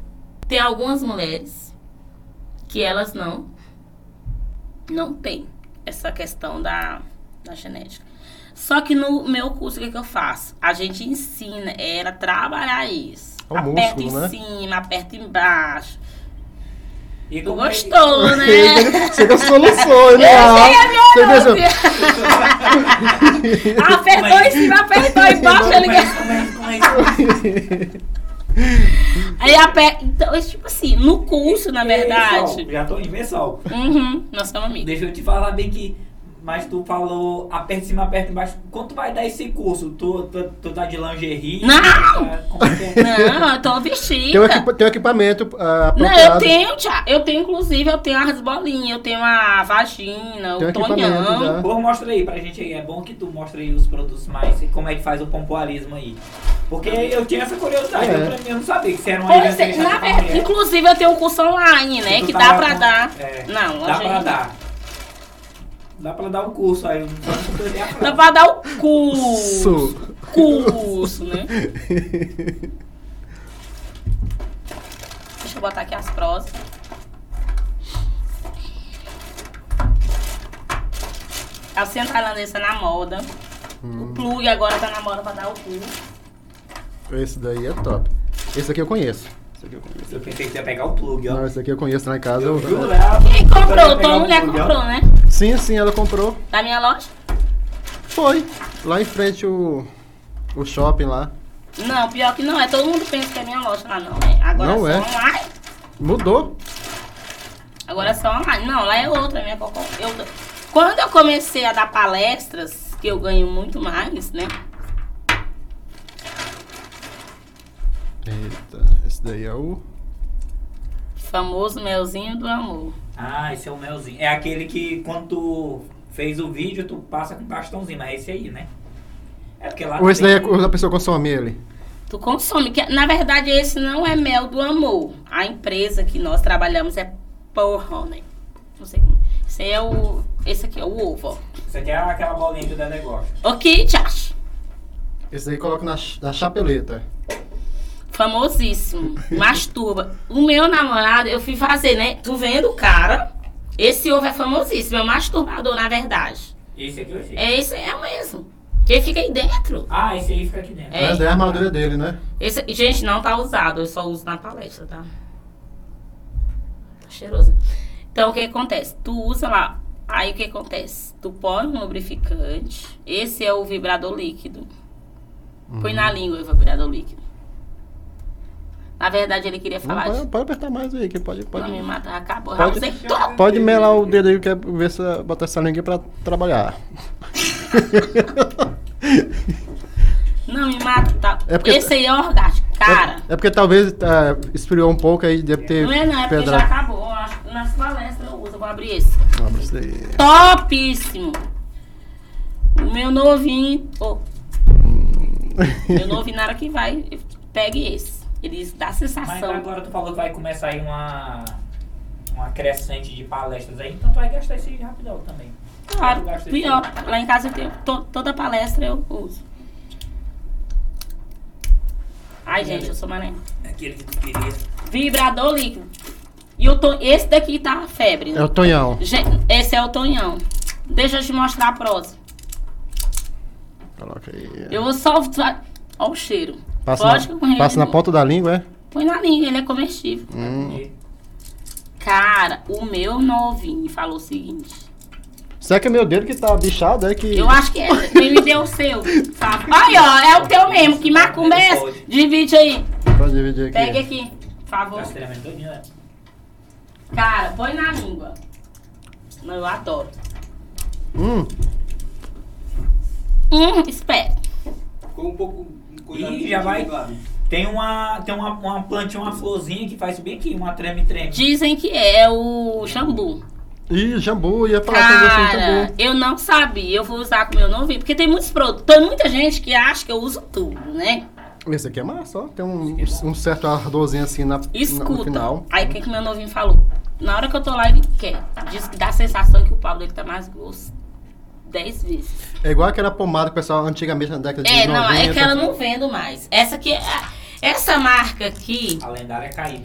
Tem algumas mulheres que elas não não têm essa questão da, da genética. Só que no meu curso, o que, que eu faço? A gente ensina era trabalhar isso. É o aperta músculo, em né? cima, aperta embaixo. E Tu é- gostou, né? Chega soluções, né? Eu Você sei, pensa, Apertou em cima, apertou embaixo, ele é como é é? Aí aperta. Então, é tipo assim, no curso, na verdade. Já tô em pessoal. Uhum, nós somos amigos. Deixa eu te falar bem que. Mas tu falou aperta em cima, aperta embaixo. Quanto vai dar esse curso? Tu, tu, tu tá de lingerie? Não! Tá- como é? Não, eu tô tem, vestida. equipa- tem um equipamento ah, Não, eu tenho, tia. Eu tenho, inclusive, eu tenho as bolinhas, eu tenho a vagina, Tem o tonhão. Pô, mostra aí pra gente aí. É bom que tu mostre aí os produtos mais. Como é que faz o pompoarismo aí. Porque eu tinha essa curiosidade. É. Eu, pra mim, eu não sabia que você era uma Pois é, na verdade, inclusive eu tenho um curso online, né? Que dá pra com- dar. é, Não, Dá pra dar. Dá pra dar um curso aí. Dá pra dar o curso. Curso, né? Deixa eu botar aqui as prosas. A oceano tailandesa na moda. Hum. O plug agora tá na moda pra dar o cu. Esse daí é top. Esse aqui eu conheço. Esse aqui eu conheço. Eu pensei que você ia pegar o plug, ó. Não, esse aqui eu conheço lá em casa. Eu eu- juro, ela- Quem comprou? Tua o mulher plug, ó. comprou, né? Sim, sim, ela comprou. Da minha loja? Foi. Lá em frente o, o shopping lá. Não, pior que não é. Todo mundo pensa que é minha loja lá, não é. Agora Não é é. só online. Mudou. Agora é só online. Não, lá é outra, minha cocô. Eu, quando eu comecei a dar palestras, que eu ganho muito mais, né? Eita, esse daí é o. Famoso melzinho do amor. Ah, esse é o melzinho. É aquele que quando tu fez o vídeo, tu passa com bastãozinho, mas é esse aí, né? É porque lá Ou esse tem- daí é a pessoa consome ele? Tu consome. Que, na verdade, esse não é mel do amor. A empresa que nós trabalhamos é Power Honey. Não sei como. Esse aí é o. Esse aqui é o ovo, ó. Isso aqui é aquela bolinha que o Dedé gosta. O que te acha? Esse daí coloca na, na chapeleta. Famosíssimo. Masturba. O meu namorado, eu fui fazer, né? Tu vendo o cara? Esse ovo é famosíssimo. É um masturbador, na verdade. Esse aqui eu sei. É esse aí é mesmo. Que fica aí dentro. Ah, esse aí fica aqui dentro. É. Mas é a armadura dele, né? Esse, gente, não tá usado. Eu só uso na palestra, tá? Tá cheiroso. Então, o que acontece? Tu usa lá. Aí, o que acontece? Tu põe um lubrificante. Esse é o vibrador líquido. Põe na língua o vibrador líquido. Na verdade, ele queria Não, falar pode, de... pode apertar mais aí, que pode. Não me Pode, mata, acabou. Pode- Já todo. pode melar o dedo aí, que é ver se botar essa língua pra trabalhar. Não me mata, tá? É porque- Esse aí é orgástico. Cara, É, é porque talvez é, esfriou um pouco aí, deve ter não é não, é porque já pedra. acabou. Eu acho que Nas palestras eu uso. Eu vou abrir esse. Abre isso daí. Topíssimo. O meu novinho. Ô, meu novinho, na hora que vai, pegue esse. Ele dá Mas sensação. agora tu falou que vai começar aí uma, uma crescente de palestras aí, então tu vai gastar esse rapidão também. Claro, pior. Lá em casa eu tenho. to- toda palestra eu uso. Ai, gente, eu sou mané. Aquele que tu queria. Vibrador líquido. E o to... esse daqui tá febre. né? É o Tonhão. Gen- Esse é o Tonhão. Deixa eu te mostrar a prosa. Coloca aí. Eu vou só. Olha o cheiro. Passa, Pode na, passa na ponta da língua, é? Põe na língua, ele é comestível. Hum. Cara, o meu novinho falou o seguinte. Será que é meu dedo que tá bichado? É que. Eu acho que é. Quem me deu o seu? Sabe? Aí, ó, é o teu mesmo. Que macumba é essa? Divide aí. Pode dividir aqui. Pega aqui, por favor. Tá né? Cara, põe na língua. Não, eu adoro. Hum, Hum, espera. Com um pouco. Cuidado Ih, já vai. Tem uma, tem uma, uma plantinha, uma florzinha que faz bem aqui, uma treme-treme. Dizem que é o jambu. Ih, jambu, ia falar com você em Cara, jambu. eu não sabia. Eu vou usar com o meu novinho. Porque tem muitos produtos. Tem muita gente que acha que eu uso tudo, né? Esse aqui é massa, ó. Tem um, um certo ardorzinho assim na, na- no Escuta. final. Aí o que, que meu novinho falou? Na hora que eu tô lá, ele quer. Diz que dá a sensação que o pau dele tá mais grosso. Dez vezes. É igual aquela pomada que o pessoal antigamente na década de É, 90. não, é que ela não vendo mais. Essa aqui, é- essa marca aqui A lendária é KY.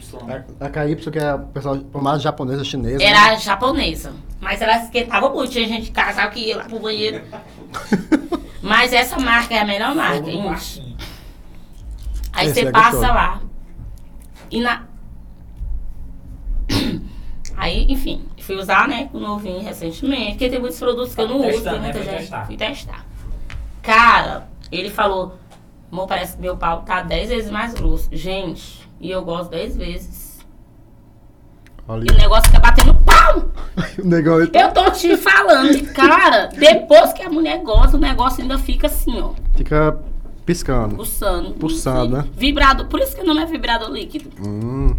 A, a KY, que é a pessoal, pomada japonesa, chinesa. era né? japonesa. Mas ela esquentava muito. Tinha gente de casal que ia lá pro banheiro. Mas essa marca é a melhor marca, hein? Aí Esse você é passa gostoso. lá. E na. Aí, enfim, fui usar, né, o novinho recentemente, porque tem muitos produtos que eu não Tava uso, tem muita né? Gente. testar. Fui testar. Cara, ele falou, amor, parece que meu pau tá 10 vezes mais grosso. Gente, e eu gosto 10 vezes. Olha E o negócio fica batendo pau! o negão aí. Eu tô te falando, cara, depois que a mulher gosta, o negócio ainda fica assim, ó, Fica piscando. pulsando. Pulsando, né? Vibrador, por isso que o nome é vibrador líquido. Hum.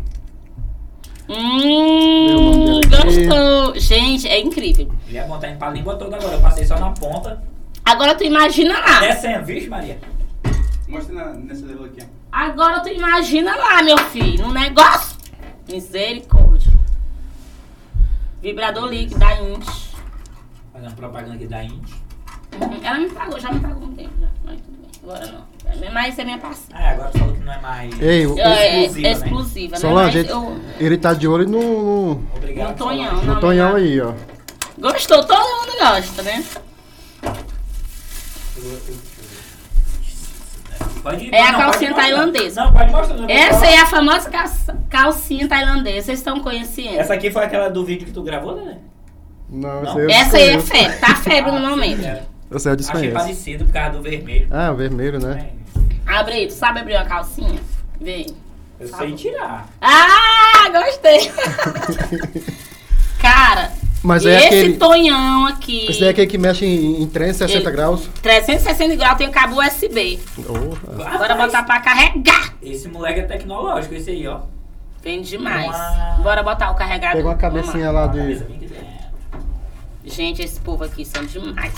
Meu Hum, aqui. gostou. Gente, é incrível. Ele ia botar pra língua toda agora. Eu passei só na ponta. Agora tu imagina lá. Descendo, vixe, Maria. Mostra na, nessa dela aqui. ó. Agora tu imagina lá, meu filho, no negócio. Misericórdia. Vibrador líquido da Inti. Fazendo propaganda aqui da Indy. Uhum. Ela me pagou, já me pagou um tempo já. Mas tudo bem. Agora não. Mas é minha parceira. Ah, agora tu falou que não é mais Ei, o- É, é exclusiva, né? exclusiva, né? Solange, eu... ele tá de olho no, no, Obrigado. No Tonhão, Solange. não. no Tonhão aí, ó. Gostou, todo mundo gosta, né? Ir. É a calcinha tailandesa. Não, pode mostrar. não Essa é a famosa cal- calcinha tailandesa. Vocês estão conhecendo? Essa aqui foi aquela do vídeo que tu gravou, né? Não, Não? Essa aí é febre. Tá febre no Ah, momento. É. Esse aí eu Achei desconheço. parecido por causa do vermelho. Ah, o vermelho, né? É, Abre aí. Tu sabe abrir uma calcinha? Vem. Eu sei tirar. Ah, gostei. Cara, Mas é esse aquele- tonhão aqui. Esse daí é aquele que mexe em, em 360 Ele- graus. 360 graus tem cabo USB. Oh, Bora botar pra carregar. Esse moleque é tecnológico, esse aí, ó. Vem demais. Uau. Bora botar o carregador. Pega uma cabecinha lá A cabeça de. Gente, esse povo aqui são demais.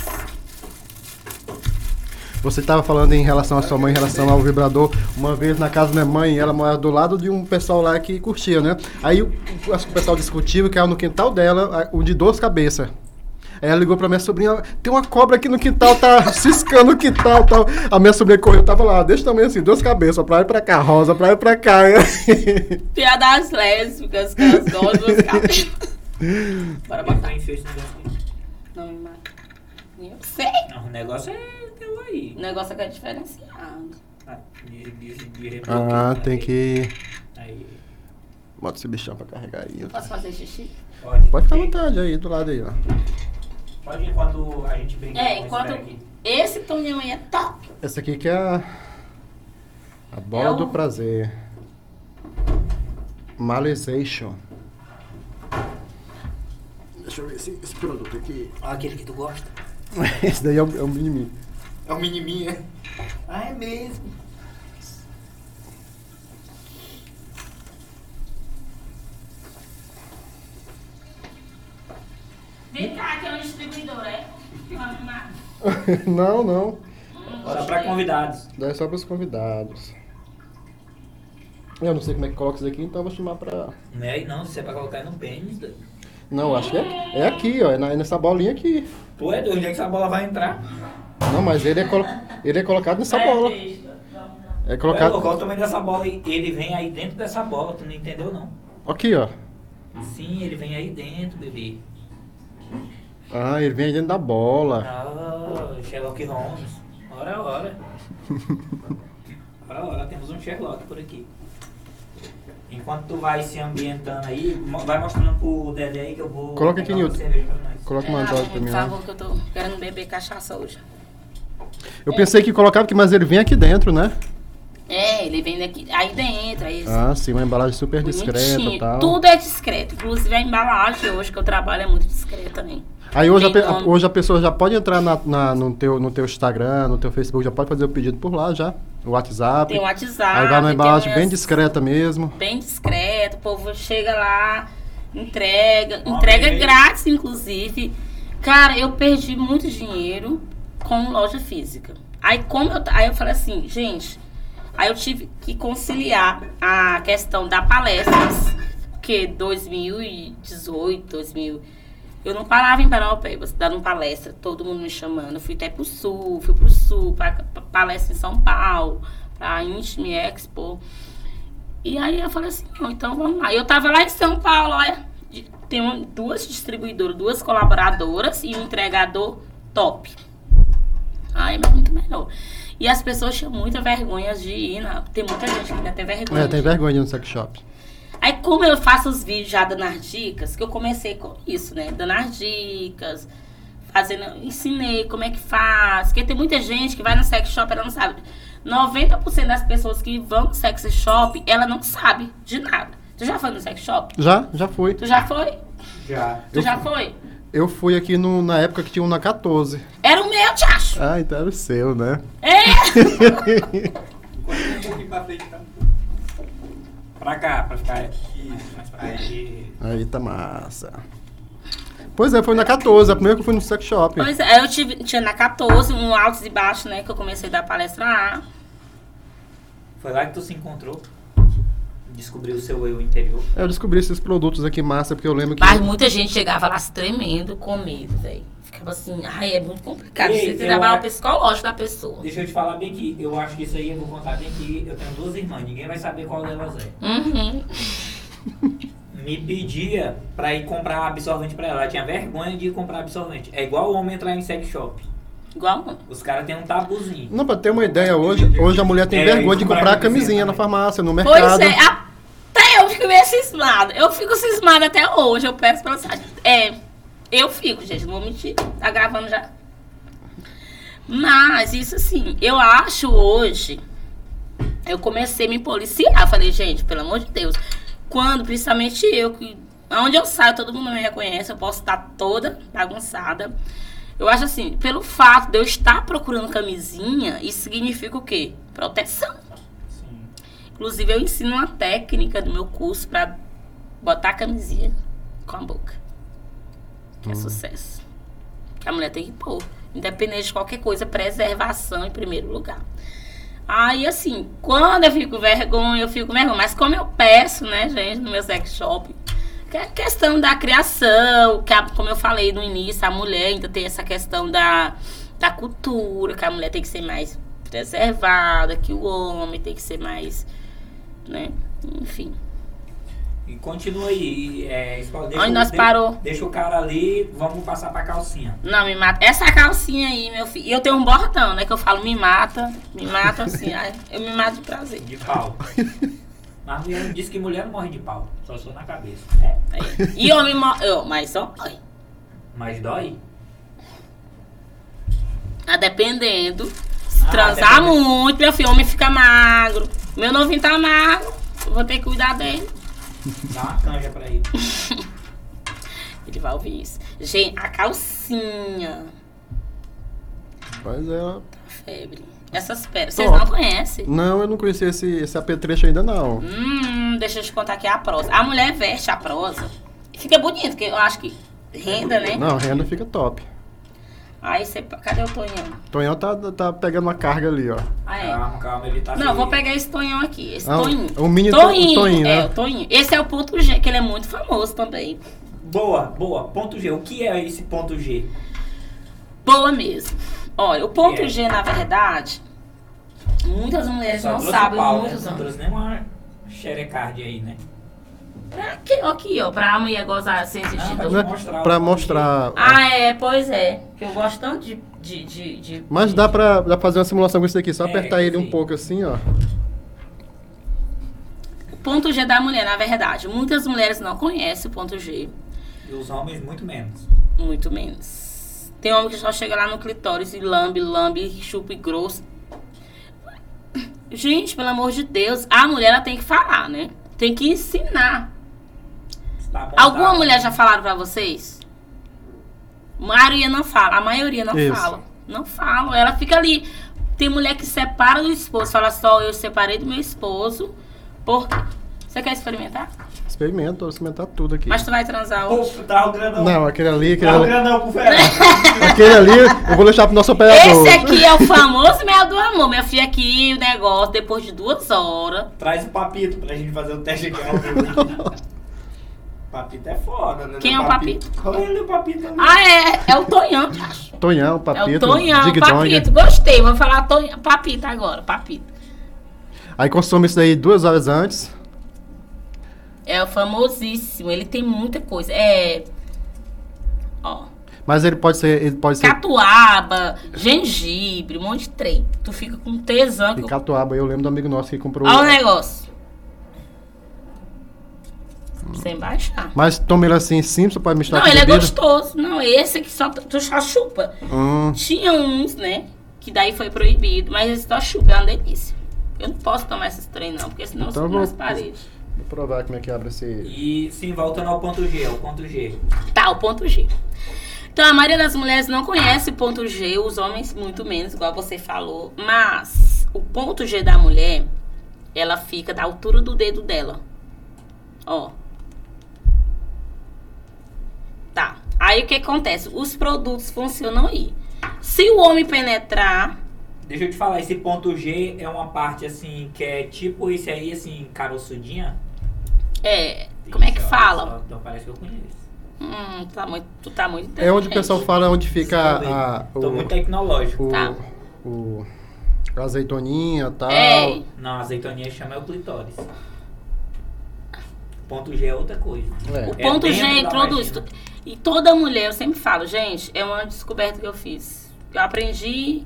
Você estava falando em relação à sua mãe, em relação ao vibrador. Uma vez na casa da minha mãe, ela morava do lado de um pessoal lá que curtia, né? Aí o, o- pessoal discutiu que era no quintal dela, o de duas cabeças. Aí ela ligou pra minha sobrinha, tem uma cobra aqui no quintal, tá ciscando o quintal tal. A minha sobrinha correu, tava lá, desse tamanho assim, duas cabeças, pra e pra cá, rosa, pra e pra cá. Piadas lésbicas, que elas gostam dos cabelos. Bora botar. Não me mata. Eu sei. Não, o negócio é aí. O negócio aqui é diferenciado. Ah, de, de, de ah, rebloqueio, tem aí. que. Aí. Bota esse bichão pra carregar aí. Posso fazer xixi? Pode. Pode ficar à vontade aí, do lado aí, ó. Pode ir enquanto a gente brinca É, esse enquanto. aqui. Esse tonhão aí é top. Essa aqui que é a. A bola É o- do prazer. Malization. Deixa eu ver esse, esse produto aqui. Aquele que tu gosta. Esse daí é o, é o mini É o miniminha. Ah, é mesmo. Vem cá, que é um distribuidor, é? Não, não. Só pra convidados. É só para os convidados. Eu não sei como é que coloca isso aqui, então eu vou chamar pra. Não é aí não, isso é pra colocar no pênis. Não, acho que é, é aqui, ó. É, na- é nessa bolinha aqui. Tu é doido, onde é que essa bola vai entrar? Não, mas ele é, colo- ele é colocado nessa bola. É É colocado. louco, olha o tamanho dessa bola aí. Ele vem aí dentro dessa bola, tu não entendeu não? Aqui, ó. Sim, ele vem aí dentro, bebê. Ah, ele vem dentro da bola. Ah, Sherlock Holmes. Ora, ora. Ora, ora, temos um Sherlock por aqui. Enquanto tu vai se ambientando aí, vai mostrando pro Dedé aí que eu vou. Coloca aqui, Nilton. cerveja pra nós. Coloca uma É, dose por pra mim lá. favor, que eu tô querendo beber cachaça hoje. Eu pensei que colocava aqui, mas ele vem aqui dentro, né? É, ele vem daqui, aí dentro, aí Ah, sim, uma embalagem super discreta e tal. Tudo é discreto. Inclusive a embalagem hoje que eu trabalho é muito discreta também. Aí hoje a, hoje a pessoa já pode entrar na, na- no, teu, no teu Instagram, no teu Facebook, já pode fazer o pedido por lá já. O WhatsApp. Tem o WhatsApp. Aí vai na tem embalagem bem discreta mesmo. Bem discreto, o povo chega lá, entrega, entrega grátis, inclusive. Cara, eu perdi muito dinheiro com loja física. Aí como eu, aí eu falei assim, gente, aí eu tive que conciliar a questão da palestras, porque 2018, 2000, eu não parava em Paraupebas dando palestra, todo mundo me chamando. Fui até pro sul, fui pro sul, pra, pra palestra em São Paulo, pra Intime Expo. E aí eu falei assim, não, então vamos lá. Eu tava lá em São Paulo, olha, tem duas distribuidoras, duas colaboradoras e um entregador top. Aí é muito melhor. E as pessoas tinham muita vergonha de ir, na, tem muita gente que ainda tem vergonha. É, tem vergonha de ir no sex shop. Aí como eu faço os vídeos já dando as dicas, que eu comecei com isso, né? Dando as dicas, fazendo, ensinei como é que faz. Porque tem muita gente que vai no sex shop, ela não sabe. 90% das pessoas que vão no sex shop, ela não sabe de nada. Tu já foi no sex shop? Já, já fui. Tu já foi? Já. Tu Eu já fui. foi? Eu fui aqui no- na época que tinha um na 14. Era o meu, te acho. Ah, então era o seu, né? É! Um pouquinho pra frente, tá? Pra cá, pra ficar aqui. Aí tá massa. Pois é, foi na 14, a primeira que eu fui no sex shop. Pois é, eu tive, tinha na 14, um altos e baixos, né? Que eu comecei a dar palestra lá. Foi lá que tu se encontrou. Descobriu o seu eu interior. Eu descobri esses produtos aqui massa, porque eu lembro que. Mas muita gente chegava lá se tremendo com medo, velho. Ficava assim, ai, é muito complicado. Ei, Você tem que eu trabalhar o acho- psicológico da pessoa. Deixa eu te falar bem que eu acho que isso aí eu vou contar bem que eu tenho duas irmãs, ninguém vai saber qual delas é. Uhum. Me pedia pra ir comprar absorvente pra ela. Ela tinha vergonha de ir comprar absorvente. É igual o homem entrar em sex shop. Igual homem. Os caras têm um tabuzinho. Não, pra ter uma ideia, hoje, hoje a mulher tem É, vergonha de comprar camisinha na também. farmácia, no Pois mercado. é, até eu fico meio cismada. Eu fico cismada até hoje. Eu peço pra você. É, eu fico, gente, não vou mentir. Tá gravando já. Mas, isso assim, eu acho hoje. Eu comecei a me policiar. Falei, gente, pelo amor de Deus. Quando, principalmente eu, que onde eu saio, todo mundo me reconhece, eu posso estar toda bagunçada. Eu acho assim, pelo fato de eu estar procurando camisinha, isso significa o quê? Proteção. Sim. Inclusive, eu ensino uma técnica do meu curso pra botar a camisinha com a boca. Que é sucesso. Que a mulher tem que pôr. Independente de qualquer coisa, preservação em primeiro lugar. Aí, assim, quando eu fico vergonha, eu fico vergonha. Mas como eu peço, né, gente, no meu sex shop, que é a questão da criação, que a- como eu falei no início, a mulher ainda tem essa questão da, da cultura, que a mulher tem que ser mais preservada, que o homem tem que ser mais, né, enfim. E continua aí. É, escola, deixa, Onde o- nós de- parou? Deixa o cara ali, vamos passar pra calcinha. Não, me mata. Essa calcinha aí, meu filho. E eu tenho um bordão, né? Que eu falo, me mata. Me mata assim. ai, eu me mato de prazer. De pau. Mas mulher diz que mulher não morre de pau, só sou na cabeça. É. E homem morre. eu, Mas só. ai. mas dói? A dependendo. Se Ah, transar dependendo. muito, meu filho, homem fica magro. Meu novinho tá magro. Eu vou ter que cuidar dele. Dá uma canja pra ele. Ele vai ouvir isso. Gente, a calcinha. Pois é. Febre. Essas pedras. Vocês não conhecem? Não, eu não conhecia esse, esse apetrecho ainda não. Hum, deixa eu te contar aqui a prosa. A mulher veste a prosa. Fica bonito, porque eu acho que renda, né? Não, renda fica top. Aí você. Cadê o Tonhão? Tonhão tá, tá pegando uma carga ali, ó. Ah, é. Calma, calma, ele tá Não, vou pegar esse Tonhão aqui. Esse Ah, Toninho. o mini to- Toninho, Toninho, É, né? o Toninho. Esse é o ponto G, que ele é muito famoso também. Boa, boa. Ponto G. O que é esse ponto G? Boa mesmo. Olha, o ponto é? G, na verdade, muitas mulheres Só não sabem, pau, né? muitos Não trouxe nem uma xerecard aí, né? Aqui, aqui, ó, pra mulher gozar sem existir Ah, dor. Né? mostrar Pra mostrar. Ah, é, pois é. Que eu gosto tanto de. de, de, de- Mas dá pra, dá pra fazer uma simulação com isso aqui. Só É, apertar ele sim. um pouco assim, ó. O ponto G da mulher, na verdade. Muitas mulheres não conhecem o ponto G. E os homens muito menos. Muito menos. Tem homem que só chega lá no clitóris e lambe, lambe, chupa e grosso. Gente, pelo amor de Deus, a mulher ela tem que falar, né? Tem que ensinar. Tá Alguma tá. mulher já falaram pra vocês? A maioria não fala, a maioria não Isso. fala. Não falam, ela fica ali. Tem mulher que separa do esposo, fala só, eu separei do meu esposo. Porque. Você quer experimentar? Experimento, vou experimentar tudo aqui. Mas tu vai transar hoje? Pô, dá o grandão. Não, aquele ali, aquele Dá o ali, grandão pro Fernando. aquele ali eu vou deixar pro nosso operador. Esse aqui é o famoso mel do amor. Minha filha aqui, o negócio, depois de duas horas. Traz o papito pra gente fazer o teste aqui. Papito é foda, né? Quem é o Olha ele, o papito. Ah, é, é o Tonhão, acho. Tonhão, É papito, o Tonhão, Dig Dong. papito. Gostei, vou falar tonhão, papito agora, papito. Aí consome isso daí duas horas antes. É o famosíssimo, ele tem muita coisa. É. Ó. Mas ele pode ser. Ele pode ser. Catuaba, gengibre, um monte de trem. Tu fica com tesão. Que- catuaba, eu lembro do amigo nosso que comprou. Olha o negócio. Sem baixar. Mas toma ele assim simples, pode misturar Não, com ele é bebida? gostoso. Não, esse aqui só tu só chupa. Hum, Tinha uns, né? Que daí foi proibido, mas esse só chupa, é uma delícia. Eu não posso tomar esses trem, não, porque senão Então eu subo nas paredes. Provar como é que abre esse. E sim, voltando ao ponto G, ao ponto G. Tá, o ponto G. Então, a maioria das mulheres não conhece o ponto G, os homens muito menos, igual você falou. Mas o ponto G da mulher, ela fica da altura do dedo dela. Ó. Tá. Aí o que acontece? Os produtos funcionam aí. Se o homem penetrar, Deixa eu te falar, esse ponto G é uma parte assim, que é tipo esse aí, assim, caroçudinha. É. Como é que fala? Então parece que eu conheço. Hum, tá muito, tu tá muito É onde o pessoal fala onde fica Tô a, Tô o, muito tecnológico. o, Tá. o- a azeitoninha e tal. É. Não, a azeitoninha chama é o clitóris. Ponto G é outra coisa. É. O ponto dentro G da introduz. vagina. tu- E toda mulher, eu sempre falo, gente, é uma descoberta que eu fiz. Eu aprendi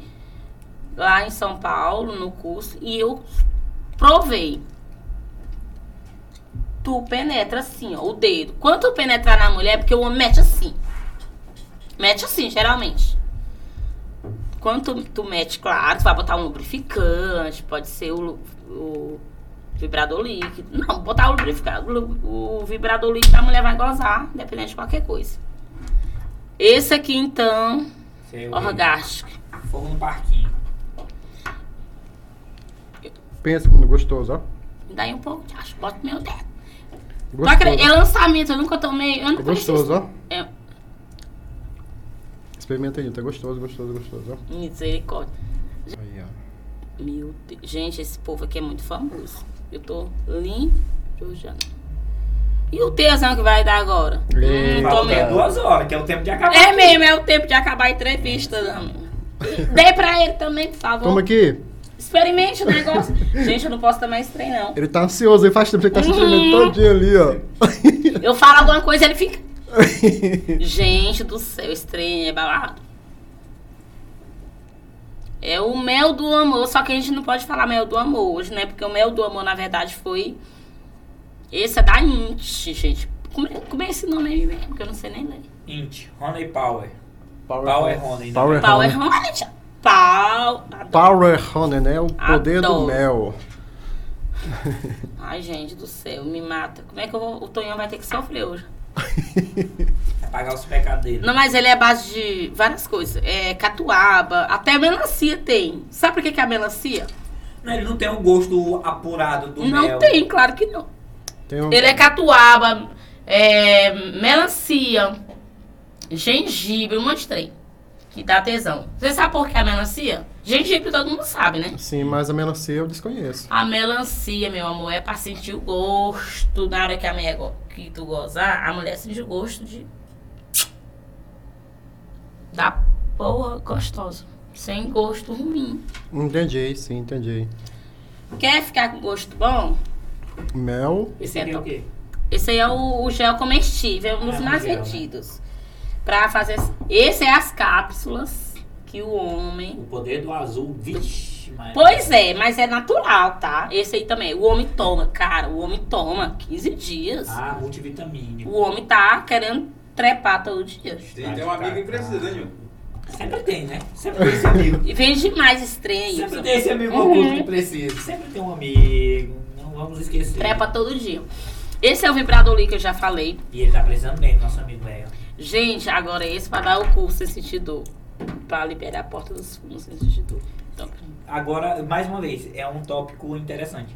lá em São Paulo, no curso, e eu provei. Tu penetra assim, ó, o dedo. Quando tu penetrar na mulher, porque o homem mete assim. Mete assim, geralmente. Quando tu, tu mete, claro, tu vai botar um lubrificante, pode ser o, o vibrador líquido. Não, botar o lubrificante, o, o vibrador líquido a mulher vai gozar, independente de qualquer coisa. Esse aqui, então, Sei o orgástico. Fogo no parquinho. Pensa como gostoso, ó. Daí um pouco de acho, bota meu dedo. Gostoso. acredita? É lançamento, eu nunca tomei. Eu É nunca gostoso, ó. É, Experimenta aí, tá gostoso, gostoso, gostoso, ó. misericórdia. Aí, ó. Meu Deus. Gente, esse povo aqui é muito famoso. Eu tô linjojando. E o tesão que vai dar agora? Hum, tomei. duas horas, que é o tempo de acabar. É mesmo, é o tempo de acabar a entrevista. Não. Dê pra ele também, por favor. Toma aqui. Experimente o negócio. Gente, eu não posso tomar esse trem, não. Ele tá ansioso, ele faz tempo que ele tá se Uhum. experimentando todinho ali, ó. Eu falo alguma coisa, ele fica. Gente do céu, esse trem é babado. É o mel do amor, só que a gente não pode falar mel do amor hoje, né? Porque o mel do amor, na verdade, foi. Esse é da Int, gente. Como é, como é esse nome aí mesmo? Porque eu não sei nem ler. Int, Honey Power. Power Honey. né? Power Power Honey. Pau. Adoro. Power Honey, né? O poder do Adoro. mel. Ai, gente do céu, me mata. Como é que eu vou... o Tonhão vai ter que sofrer hoje? É pagar os pecados dele. Não, mas ele é a base de várias coisas. É catuaba, até melancia tem. Sabe por que, que é a melancia? Não, ele não tem o gosto apurado do não mel. tem, claro que não. Tem um... Ele é catuaba, é, melancia, gengibre, um monte de trem. Que dá tesão. Você sabe por que a melancia? Gengibre todo mundo sabe, né? Sim, mas a melancia eu desconheço. A melancia, meu amor, é pra sentir o gosto. Na hora que a mulher go- que tu gozar, a mulher sente o gosto de. Da porra gostosa. Sem gosto ruim. Entendi, sim, entendi. Quer ficar com gosto bom? Mel. Esse aqui é o quê? Esse aí é o, o gel comestível, um dos É, um mais né? vendidos. Pra fazer. Esse é as cápsulas que o homem. O poder do azul. Vixe, mas... Pois é, mas é natural, tá? Esse aí também. O homem toma, cara, o homem toma 15 dias. Ah, multivitamínico. O homem tá querendo trepar todo dia. Tem, tem um amigo que precisa, né, Nil? Sempre tem, né? Sempre tem esse amigo. E vende mais esse trem aí. Sempre tem esse amigo Uhum. oculto que precisa. Sempre tem um amigo. Não vamos esquecer. Trepa todo dia. Esse é o vibrador ali que eu já falei. E ele tá precisando bem, nosso amigo Léo. Gente, agora esse pra dar o curso sentir dor. Pra liberar a porta dos fundos sem sentir dor. Então, Agora, mais uma vez, é um tópico interessante.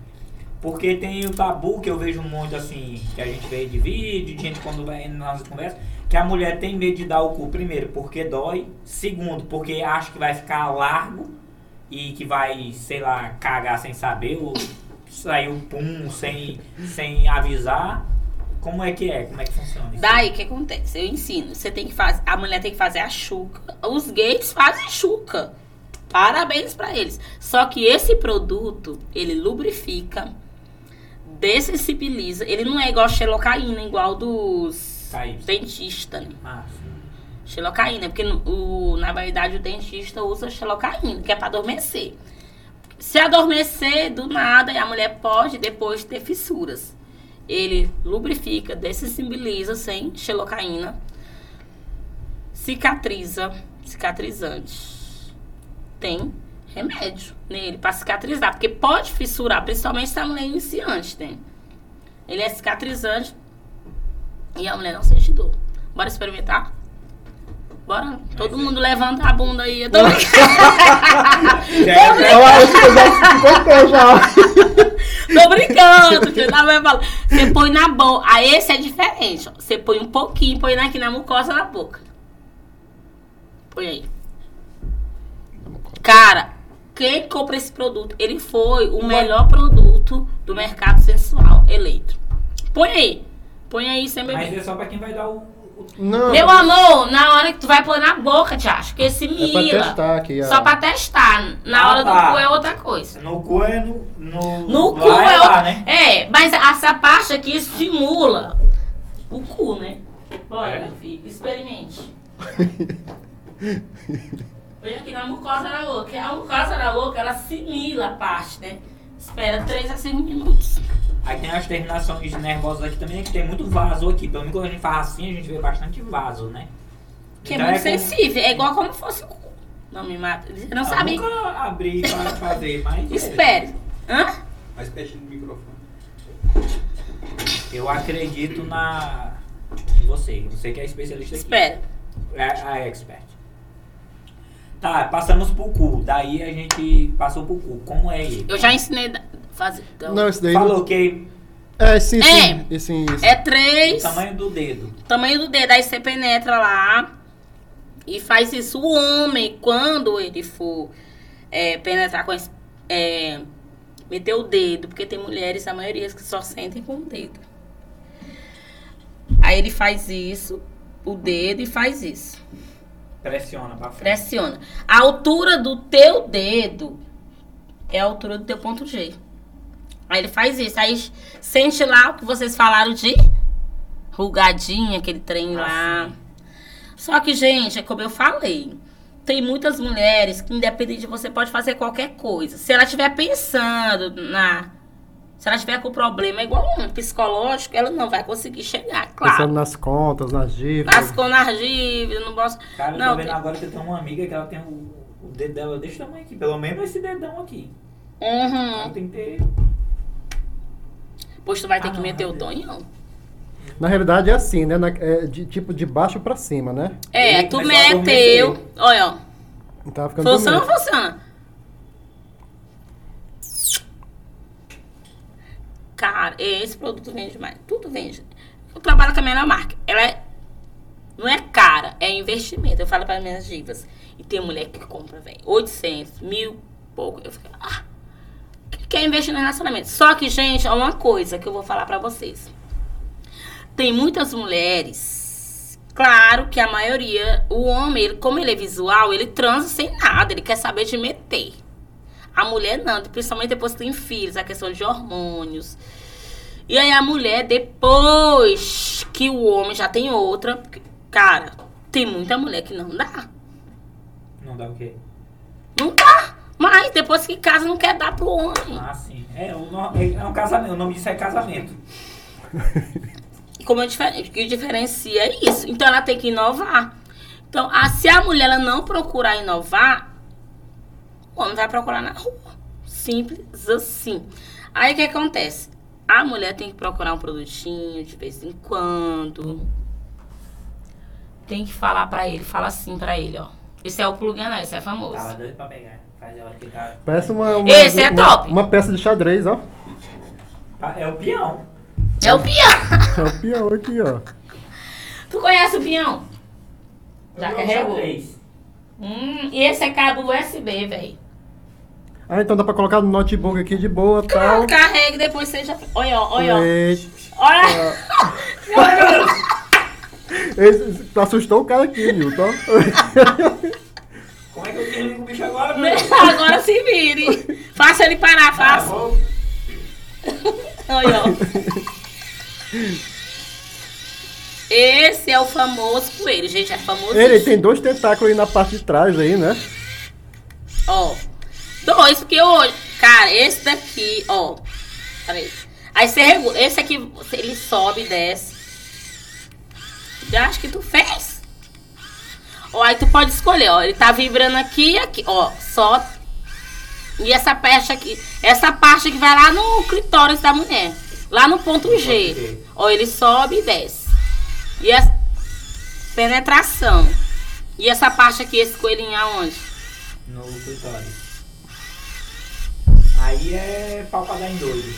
Porque tem o tabu que eu vejo muito assim, que a gente vê de vídeo, de gente quando vai nas conversas, que a mulher tem medo de dar o cu, primeiro, porque dói, segundo, porque acha que vai ficar largo e que vai, sei lá, cagar sem saber, ou sair um pum sem, sem avisar. Como é que é? Como é que funciona isso? daí o que acontece? Eu ensino. Você tem que fazer. A mulher tem que fazer a chuca. Os gays fazem chuca. Parabéns pra eles. Só que esse produto, ele lubrifica, dessensibiliza. Ele não é igual a xelocaína, igual dos dentistas, né? Ah, sim. Xelocaína, porque o, na verdade o dentista usa xelocaína, que é pra adormecer. Se adormecer do nada, a mulher pode depois ter fissuras. Ele lubrifica, dessensibiliza sem xelocaína, cicatriza, cicatrizante. Tem remédio nele pra cicatrizar, porque pode fissurar, principalmente se a mulher é iniciante, né? Ele é cicatrizante e a mulher não sente dor. Bora experimentar? Bora. Todo mundo levanta a bunda aí. Eu tô brincando. É- acho que eu já. Tô brincando. Não, mas fala, Você põe na boca. Aí esse é diferente. ó. Você põe um pouquinho, põe aqui na mucosa da boca. Põe aí. Cara, quem compra esse produto, ele foi o melhor produto do mercado sensual eleito. Põe aí. Põe aí sem beber. Mas é só pra quem vai dar o. Não. Meu amor, na hora que tu vai pôr na boca, te acho que esse É pra testar aqui. Só pra testar. Na Ah, hora do tá. cu é outra coisa. No cu é no. No, No cu é, lá, outra. né? É, mas essa parte aqui estimula o cu, né? Bora, É? meu filho, experimente. Põe aqui na mucosa da boca. A mucosa da boca, ela assimila a parte, né? Espera 3 a 5 minutos. Aí tem as terminações nervosas aqui também, que tem muito vaso aqui. Pelo menos quando a gente faz assim, a gente vê bastante vaso, né? Que Então é muito com- sensível. É igual como fosse o cu. Não me mata. Você não Eu sabe. nunca abri pra, pra ver, mas... Espere. Hã? Mais pertinho do microfone. Eu acredito na... em você. Você que é especialista aqui. Espera. É a expert. Tá, passamos pro cu. Daí a gente passou pro cu. Como é ele? Eu já ensinei fazer. Então, Não, esse daí. Falou que É, sim, sim. É. Sim, isso. É o três. tamanho do dedo. tamanho do dedo. Aí você penetra lá e faz isso. O homem, quando ele for é, penetrar com esse. É, meter o dedo, porque tem mulheres, a maioria, que só sentem com o dedo. Aí ele faz isso, o dedo, e faz isso. Pressiona pra frente. Pressiona. A altura do teu dedo é a altura do teu ponto G. Aí ele faz isso. Aí sente lá o que vocês falaram de rugadinha, aquele trem Ah, lá. sim. Só que, gente, é como eu falei. Tem muitas mulheres que, independente de você, pode fazer qualquer coisa. Se ela estiver pensando na. Se ela estiver com problema igual um psicológico, ela não vai conseguir chegar, claro. Pensando nas contas, nas dívidas. Lascou nas dívidas, não posso. Cara, eu não, tô vendo tem- agora que eu tenho uma amiga que ela tem o, o dedo dela desse tamanho aqui. Pelo menos esse dedão aqui. Uhum. Ela tem que ter. Pois tu vai ter Ah, que não, meter o não. tonhão. Na realidade é assim, né? Na- é de, tipo de baixo pra cima, né? É, tu meteu. Olha, ó. Tava ficando Funciona ou não funciona? Cara, esse produto vende demais. Tudo vende. Eu trabalho com a minha marca. Ela é. Não é cara, é investimento. Eu falo para minhas divas. E tem mulher que compra, velho. 800, mil, pouco. Eu fico. Ah, quer investir no relacionamento. Só que, gente, é uma coisa que eu vou falar pra vocês. Tem muitas mulheres. Claro que a maioria, o homem, ele, como ele é visual, ele transa sem nada, ele quer saber de meter. A mulher não, principalmente depois que tem filhos, a questão de hormônios. E aí a mulher, depois que o homem já tem outra, cara, tem muita mulher que não dá. Não dá o quê? Não dá. Mas depois que casa, não quer dar pro homem. Ah, sim. É, o no- é um casamento. O nome disso é casamento. Como é diferente, o que diferencia é isso. Então ela tem que inovar. Então, ah, se a mulher ela não procurar inovar, o homem vai procurar na rua. Simples assim. Aí o que acontece? A mulher tem que procurar um produtinho de vez em quando. Tem que falar pra ele, fala assim pra ele, ó. Esse é o plug anel, esse é famoso. Tava doido pra pegar. Que tá. Parece uma, uma, Esse é uma- top. uma peça de xadrez, ó. É o peão. É o peão. É o peão aqui, ó. Tu conhece o peão? Já carregou? Hum, e esse é cabo USB, velho. Ah, então dá pra colocar no notebook aqui de boa e tal. Carrega e depois você já. Olha, ó, olha, ó. Eita. Olha. Esse, tu assustou o cara aqui, Nilton. Como é que eu desligo o bicho agora, meu? Agora se vire. Faça ele parar, Ah, faça. Olha, ó. Esse é o famoso coelho, gente. É famoso. Ele tem dois tentáculos aí na parte de trás aí, né? Ó. Dois, porque hoje. Cara, esse daqui, ó. Peraí. Aí você regula. Esse aqui, ele sobe e desce. Já acho que tu fez. Ó, aí tu pode escolher, ó. Ele tá vibrando aqui e aqui, ó. Só. E essa parte aqui. Essa parte que vai lá no clitóris da mulher. Lá no ponto G. G. Ó, ele sobe e desce. E essa penetração. E essa parte aqui, esse coelhinho aonde? No clitóris. Aí é pau pra dar em doido.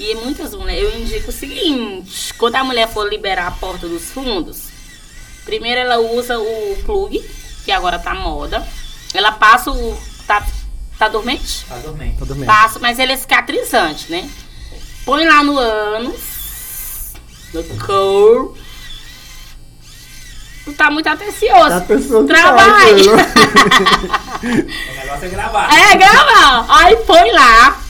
E muitas mulheres, eu indico o seguinte: quando a mulher for liberar a porta dos fundos, primeiro ela usa o plug, que agora tá moda. Ela passa o. Tá, tá dormente? Tá dormente. Tá dormindo. Passa, mas ele é cicatrizante, né? Põe lá no ânus, no cor. Tu tá muito atencioso. Tá pensando Trabalhe. demais, O negócio é gravar. É, grava. Aí põe lá.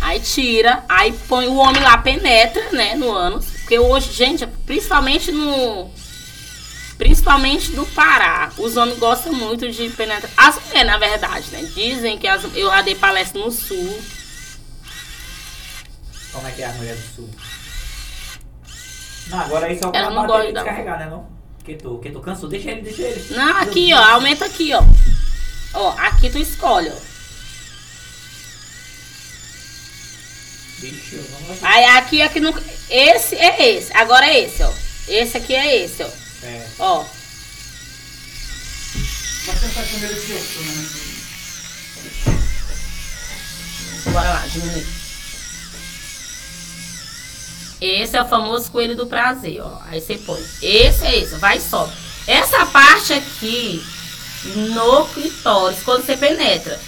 Aí tira. Aí põe o homem lá, penetra, né, no ânus. Porque hoje, gente, principalmente no. Principalmente do Pará. Os homens gostam muito de penetrar. As mulheres, na verdade, né? Dizem que as, eu já dei palestra no sul. Como é que é a mulher do sul? Não, agora aí só Ela não gosta e da- descarregar, né não? Que tô, que tô cansado. Deixa ele, deixa ele. Não, aqui, ó. Aumenta aqui, ó. Ó, aqui tu escolhe, ó. Bicho, vamos Aí aqui, aqui no. Esse é esse. Agora é esse, ó. Esse aqui é esse, ó. É. Ó. Mas você tá com medo eu, menos. Bora lá, diminui. Esse é o famoso coelho do prazer, ó. Aí você põe. Esse é esse, vai só. Essa parte aqui, no clitóris, quando você penetra.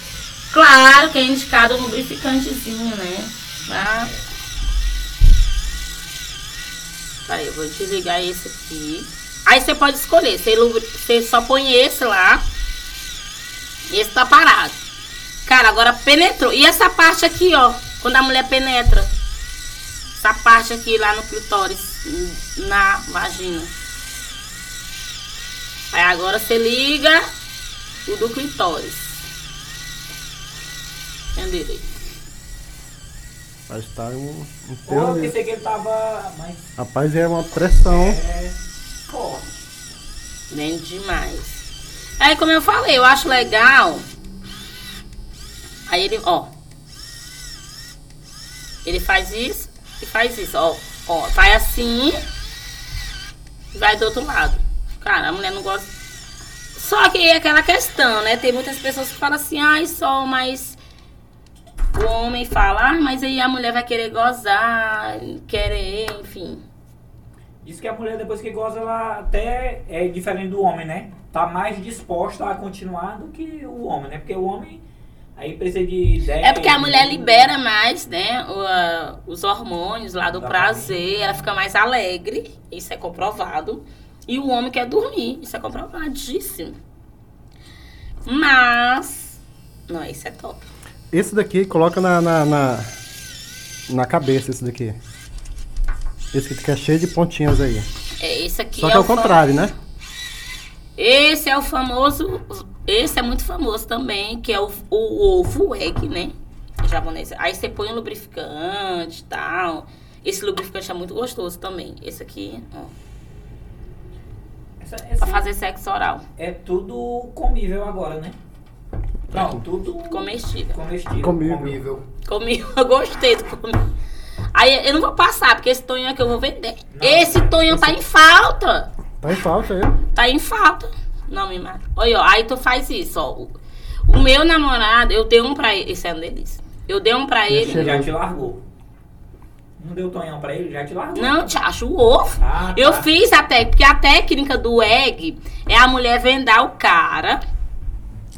Claro que é indicado um lubrificantezinho, né? Pra... Peraí, eu vou desligar esse aqui. Aí você pode escolher. Você, só põe esse lá. Esse tá parado. Cara, agora penetrou. E essa parte aqui, ó. Quando a mulher penetra. Essa parte aqui lá no clitóris. Na vagina. Aí agora você liga o do clitóris. Entendeu? Mas tá um, um Pô, eu pensei que ele tava mais Rapaz, é uma pressão. é, forte. Bem demais. Aí, como eu falei, eu acho legal. Aí ele, ó. Ele faz isso e faz isso, ó. Ó, vai assim vai do outro lado. Cara, a mulher não gosta. Só que é aquela questão, né? Tem muitas pessoas que falam assim, ai, só, mas. O homem fala, ah, mas aí a mulher vai querer gozar, querer, enfim. Diz que a mulher, depois que goza, ela até é diferente do homem, né? Tá mais disposta a continuar do que o homem, né? Porque o homem aí precisa de ideia. É porque a mulher libera mais, né, o, os hormônios lá do Da prazer, ela fica mais alegre, isso é comprovado. E o homem quer dormir, isso é comprovadíssimo. Mas, não, isso é top. Esse daqui, coloca na, na, na, na cabeça, esse daqui. Esse que é cheio de pontinhas aí. É, esse aqui Só é que é o contrário, né? Esse é o famoso, esse é muito famoso também, que é o, o ovo egg, né? Japonês. Aí você põe um lubrificante e tal. Esse lubrificante é muito gostoso também. Esse aqui, ó, Essa, pra essa fazer sexo oral. é tudo comível agora, né? Não, tudo Comestível. comestível. Comível. Comigo, eu gostei do comigo. Aí eu não vou passar, porque esse tonhão aqui eu vou vender. Não. esse tonhão tá em falta. Tá em falta ele. Tá em falta. Não me mata. Olha, ó, aí tu faz isso, ó. O, o meu namorado, eu dei um pra ele. Esse é um delícia. Eu dei um pra ele. Ele já te largou. Não deu tonhão pra ele, já te largou. Não, te acho o ovo. Ah, Eu tá. fiz a técnica, porque a técnica do egg é a mulher vendar o cara.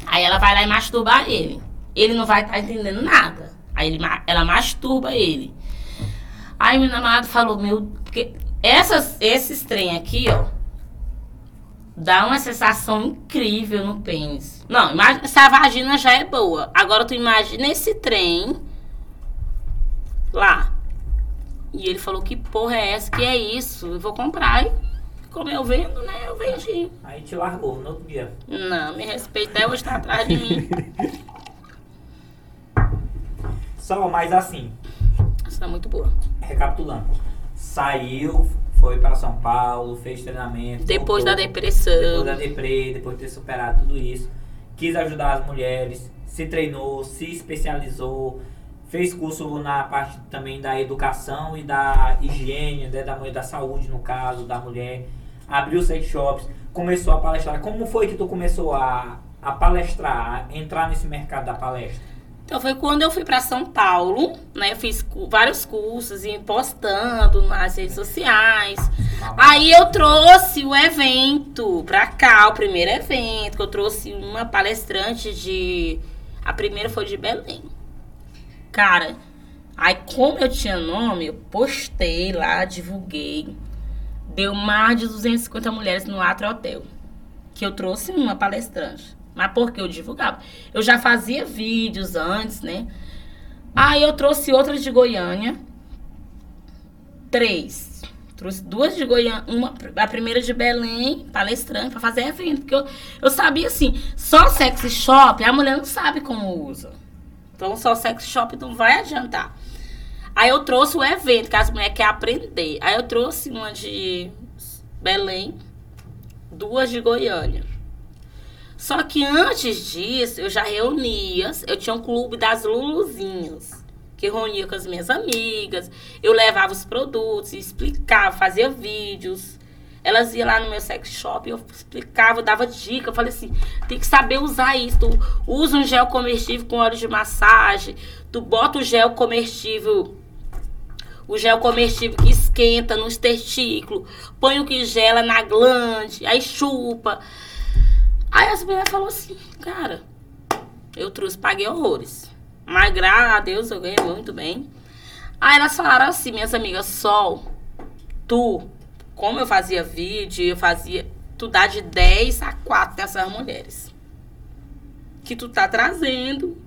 Aí ela vai lá e masturba ele. Ele não vai estar entendendo nada. Aí ele, ela masturba ele. Aí meu namorado falou, meu. Porque essas, esses trem aqui, ó. Dá uma sensação incrível no pênis. Não, imagina, se a vagina já é boa. Agora tu imagina esse trem lá. E ele falou, que porra é essa? Que é isso? Eu vou comprar. E como eu vendo, né? Eu vendi. Aí te largou no outro dia. Não, me respeita, até hoje tá atrás de mim. Só, mas assim, Essa tá muito boa. recapitulando. Saiu, foi pra São Paulo, fez treinamento. Depois da voltou. depressão. Depois da deprê, depois de ter superado tudo isso. Quis ajudar as mulheres, se treinou, se especializou, fez curso na parte também da educação e da higiene, né, da da saúde, no caso, da mulher. Abriu sex shops, começou a palestrar. Como foi que tu começou a, a palestrar, a entrar nesse mercado da palestra? Então foi quando eu fui pra São Paulo, né? Eu fiz vários cursos e postando nas redes sociais. Aí eu trouxe o evento pra cá, o primeiro evento, que eu trouxe uma palestrante de. A primeira foi de Belém. Cara, aí como eu tinha nome, eu postei lá, divulguei. Deu mais de 250 mulheres no Atro Hotel. Que eu trouxe uma palestrante. Mas porque eu divulgava. Eu já fazia vídeos antes, né? Aí eu trouxe outras de Goiânia. Três. Trouxe duas de Goiânia, uma, a primeira de Belém, palestrante, pra fazer evento. Porque eu, eu sabia assim, só sexy shop, a mulher não sabe como usa. Então, só sexy shop não vai adiantar. Aí eu trouxe o evento, que as mulheres querem aprender. Aí eu trouxe uma de Belém, duas de Goiânia. Só que antes disso, eu já reunia, eu tinha um clube das Luluzinhas, que eu reunia com as minhas amigas, eu levava os produtos, explicava, fazia vídeos. Elas iam lá no meu sex shop, eu explicava, eu dava dica, eu falei assim, tem que saber usar isso. Tu usa um gel comestível com óleo de massagem, tu bota o gel comestível o gel comestível que esquenta nos testículos, põe o que gela na glande, aí chupa. Aí as mulheres falaram assim, cara, eu trouxe, paguei horrores. Mas graças a Deus eu ganhei muito bem. Aí elas falaram assim, minhas amigas, Sol, tu, como eu fazia vídeo, eu fazia, tu dá de 10 a 4 dessas mulheres. Que tu tá trazendo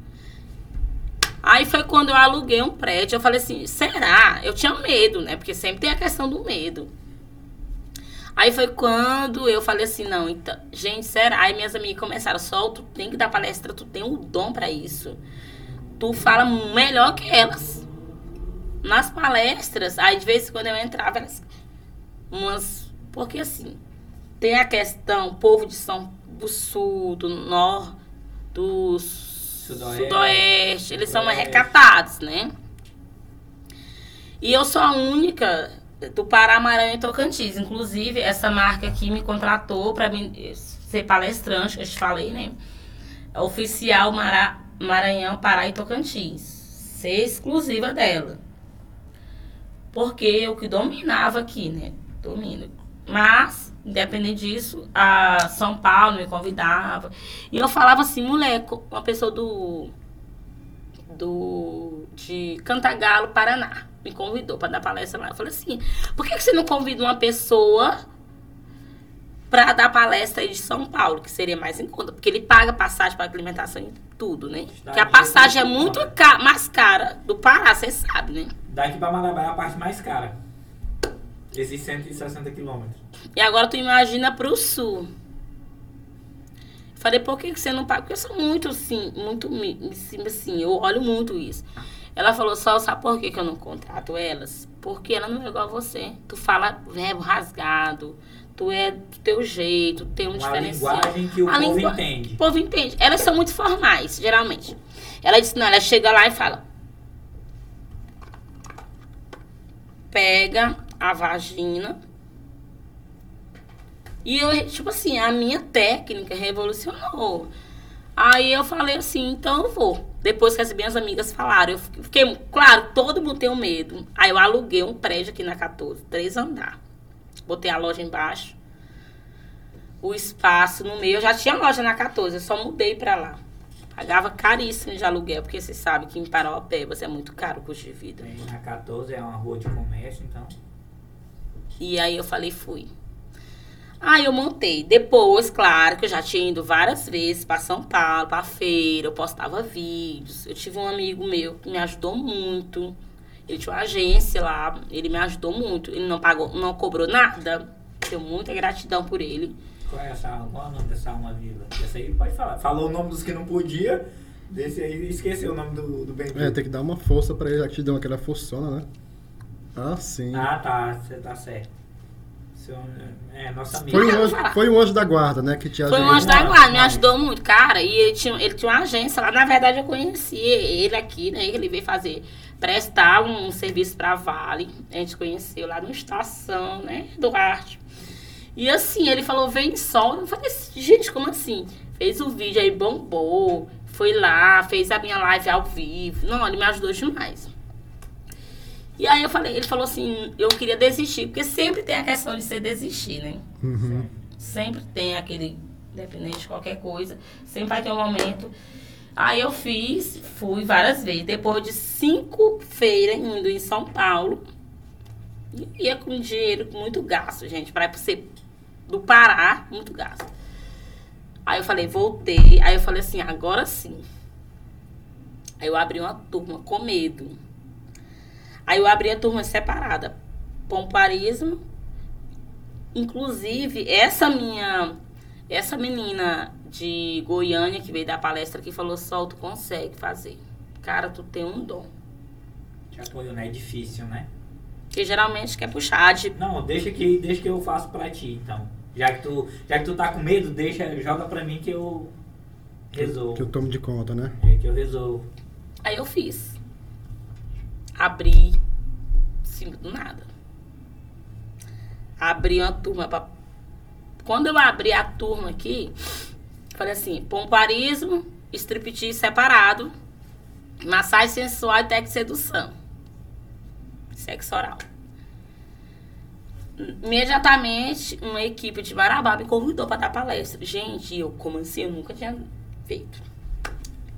Aí foi quando eu aluguei um prédio. Eu falei assim: será? Eu tinha medo, né? Porque sempre tem a questão do medo. Aí foi quando eu falei assim: não, então, gente, será? Aí minhas amigas começaram: Sol, tu tem que dar palestra, tu tem um dom para isso. Tu fala melhor que elas. Nas palestras, aí de vez em quando eu entrava, elas, umas. Porque assim, tem a questão, povo de São do Sul, do Norte, dos Sudoeste. Sudoeste. Eles são mais recatados, né? E eu sou a única do Pará, Maranhão e Tocantins. Inclusive, essa marca aqui me contratou para ser palestrante, eu te falei, né? Oficial Mará, Maranhão, Pará e Tocantins. Ser exclusiva dela. Porque eu que dominava aqui, né? Domino. Mas Independente disso, a São Paulo me convidava. E eu falava assim, moleque, uma pessoa do. do de Cantagalo, Paraná, me convidou para dar palestra lá. Eu falei assim, por que, que você não convida uma pessoa para dar palestra aí de São Paulo, que seria mais em conta? Porque ele paga passagem para alimentação e tudo, né? Que a passagem é muito ca mais cara do Pará, você sabe, né? Daqui para Marabá é a parte mais cara. Esses 160 quilômetros. E agora tu imagina pro sul. Falei, por que, que você não paga? Porque eu sou muito assim, muito assim, eu olho muito isso. Ela falou, só sabe por que, que eu não contrato elas? Porque ela não é igual a você. Tu fala verbo rasgado, tu é do teu jeito, tem um Uma diferencial. linguagem que o A povo língua- entende. O povo entende. Elas são muito formais, geralmente. Ela disse, não, ela chega lá e fala. Pega a vagina. E eu, tipo assim, a minha técnica revolucionou. Aí eu falei assim, então eu vou. Depois que as minhas amigas falaram, eu fiquei, claro, todo mundo tem um medo. Aí eu aluguei um prédio aqui na 14, três andar. Botei a loja embaixo. O espaço no meio, eu já tinha loja na 14, eu só mudei pra lá. Pagava caríssimo de aluguel, porque você sabe que em Parauapebas é muito caro o custo de vida. Na 14 é uma rua de comércio, então. E aí eu falei, fui. Aí eu montei. Depois, claro, que eu já tinha ido várias vezes para São Paulo, pra feira, eu postava vídeos. Eu tive um amigo meu que me ajudou muito. Ele tinha uma agência lá, ele me ajudou muito. Ele não pagou, não cobrou nada. Tenho muita gratidão por ele. Qual é, essa, qual é o nome dessa alma viva? Essa aí pode falar. Falou o nome dos que não podia, desse aí esqueceu o nome do, do bem É, tem que dar uma força pra ele, já que te deu aquela forçona, né? Ah, sim. Ah, tá, você tá certo. Seu, é, nossa amiga. Foi um, anjo, foi um anjo da guarda, né? Que te Foi um ajudou. anjo da guarda, me ajudou muito, cara. E ele tinha, ele tinha uma agência lá. Na verdade, eu conheci ele aqui, né? Ele veio fazer, prestar um serviço pra Vale. A gente conheceu lá no Estação, né? Duarte. E assim, ele falou, vem sol. Eu falei, assim, gente, como assim? Fez o vídeo aí, bombou. Foi lá, fez a minha live ao vivo. Não, ele me ajudou demais. E aí eu falei, ele falou assim, eu queria desistir, porque sempre tem a questão de você desistir, né? Uhum. Sempre tem aquele, independente de qualquer coisa, sempre vai ter um momento. Aí eu fiz, fui várias vezes. Depois de cinco feiras indo em São Paulo, ia com dinheiro muito gasto, gente, para você do Pará, muito gasto. Aí eu falei, voltei. Aí eu falei assim, agora sim. Aí eu abri uma turma com medo. Aí eu abri a turma separada Pomparismo. Inclusive, essa minha. Essa menina de Goiânia que veio dar palestra aqui falou: Sol, tu consegue fazer. Cara, tu tem um dom. Te apoio, né? É difícil, né? Que geralmente quer puxar de. Não, deixa que, deixa que eu faço pra ti, então. Já que tu, já que tu tá com medo, deixa, joga pra mim que eu resolvo. Que eu tomo de conta, né? É, que eu resolvo. Aí eu fiz. Abri. Sim, do nada. Abri uma turma pra. Quando eu abri a turma aqui, falei assim: pomparismo, striptease separado, massagem sensual e de sedução. Sexo oral. Imediatamente, uma equipe de Marabá me convidou para dar palestra. Gente, eu, como assim? Eu nunca tinha feito.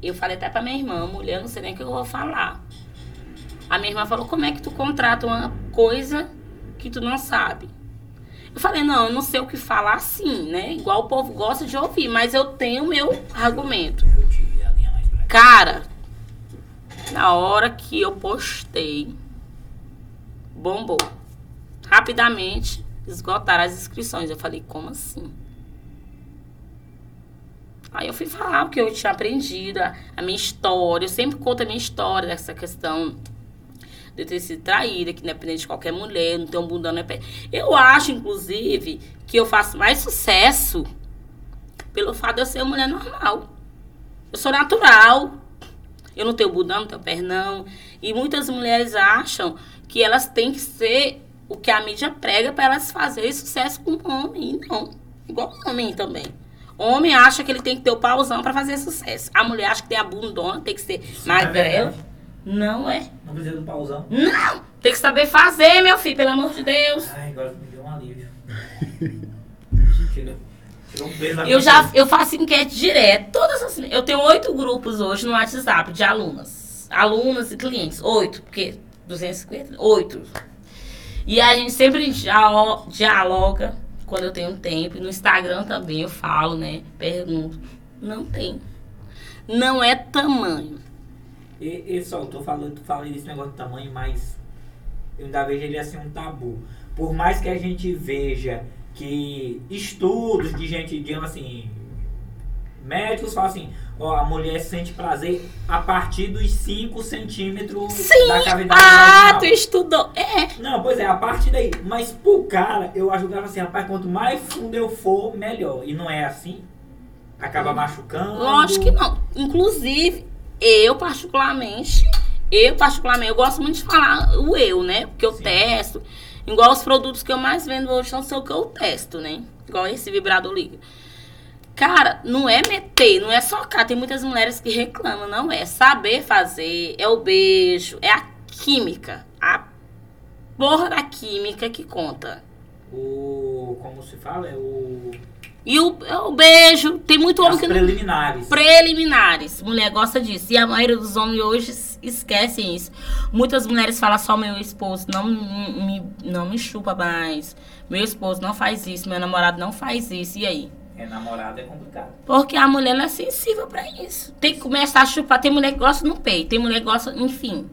Eu falei até pra minha irmã, mulher, não sei nem o que eu vou falar. A minha irmã falou, como é que tu contrata uma coisa que tu não sabe? Eu falei, não, eu não sei o que falar assim, né? Igual o povo gosta de ouvir, mas eu tenho meu argumento. Cara, na hora que eu postei, bombou. Rapidamente esgotaram as inscrições. Eu falei, como assim? Aí eu fui falar o que eu tinha aprendido, a, a minha história. Eu sempre conto a minha história dessa questão de ter sido traída, que independente de qualquer mulher, não ter um bundão não é. Eu acho, inclusive, que eu faço mais sucesso pelo fato de eu ser uma mulher normal. Eu sou natural. Eu não tenho bundão, não tenho pernão. E muitas mulheres acham que elas têm que ser o que a mídia prega para elas fazerem sucesso com o homem. E não. Igual o homem também. Homem acha que ele tem que ter o pauzão para fazer sucesso. A mulher acha que tem a bundona, tem que ser é magrela. verdade. Não é. Não precisa do pauzão. Não! Tem que saber fazer, meu filho, pelo amor de Deus. Ai, agora me deu um alívio. Tirou, tirou um peso da Eu já eu faço enquete direto. Todas as, eu tenho oito grupos hoje no WhatsApp de alunas. Alunas e clientes. Oito, porque 250, oito. E a gente sempre dia- dialoga quando eu tenho tempo. E no Instagram também eu falo, né? Pergunto. Não tem. Não é tamanho. E, e só, eu tô falando, tu fala desse negócio de tamanho, mas eu ainda vejo ele assim um tabu. Por mais que a gente veja que estudos de gente, digamos assim, médicos falam assim, ó, a mulher sente prazer a partir dos 5 centímetros da cavidade Ah, vaginal. tu estudou. É. Não, pois é, a partir daí. Mas pro cara, eu ajudava assim, rapaz, quanto mais fundo eu for, melhor. E não é assim? Acaba machucando. Lógico que não. Inclusive, eu particularmente, eu particularmente, eu gosto muito de falar o eu, né? Porque eu Sim. testo. Igual os produtos que eu mais vendo hoje são os que eu testo, né? Igual esse vibrador líquido. Cara, não é meter, não é socar. Tem muitas mulheres que reclamam, não é. Saber fazer, é o beijo, é a química. A porra da química que conta. O. Como se fala? É o. E o, o beijo, tem muito homem As que não preliminares. preliminares. Mulher gosta disso. E a maioria dos homens hoje es- esquecem isso. Muitas mulheres falam só meu esposo não me, não me chupa mais. Meu esposo não faz isso, meu namorado não faz isso. E aí? É, namorado é complicado. Porque a mulher não é sensível pra isso. Tem que começar a chupar. Tem mulher que gosta no peito, tem mulher que gosta, enfim.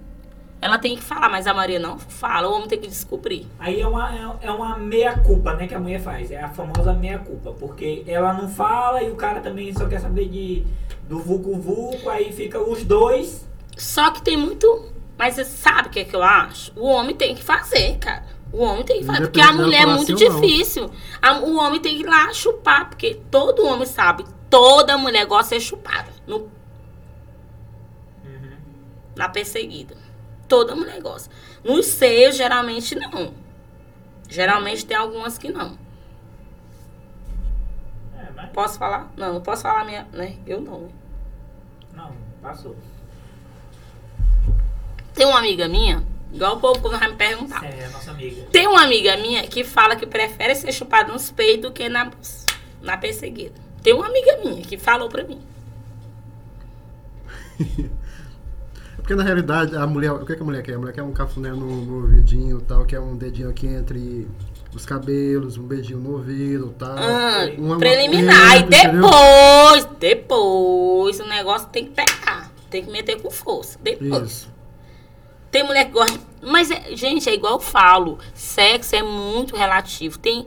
Ela tem que falar, mas a Maria não fala. O homem tem que descobrir. Aí é uma, é- é uma meia-culpa, né, que a mulher faz. É a famosa meia-culpa. Porque ela não fala e o cara também só quer saber de, do vulco-vulco. Aí fica os dois. Só que tem muito. Mas você sabe o que é que eu acho? O homem tem que fazer, cara. O homem tem que fazer. Porque a mulher é muito difícil. A- o homem tem que ir lá chupar. Porque todo homem sabe. Toda mulher gosta de ser chupada. No, na perseguida. Toda mulher gosta. Nos seios, geralmente não. Geralmente tem algumas que não. É, mas. Posso falar? Não, não posso falar minha. Né? Eu não. Não, passou. Tem uma amiga minha, igual o povo quando vai me perguntar. É a nossa amiga. Tem uma amiga minha que fala que prefere ser chupada nos peitos do que na, na perseguida. Tem uma amiga minha que falou pra mim. É Porque na realidade a mulher, o que, que a mulher quer? A mulher quer um cafuné no, no ouvidinho tal, quer um dedinho aqui entre os cabelos, um beijinho no ouvido tal. Ah, Uma- preliminar. E entendeu? depois, depois, o negócio tem que pegar. Tem que meter com força. Depois. Isso. Tem mulher que gosta. Mas, é- gente, é igual eu falo: sexo é muito relativo. Tem.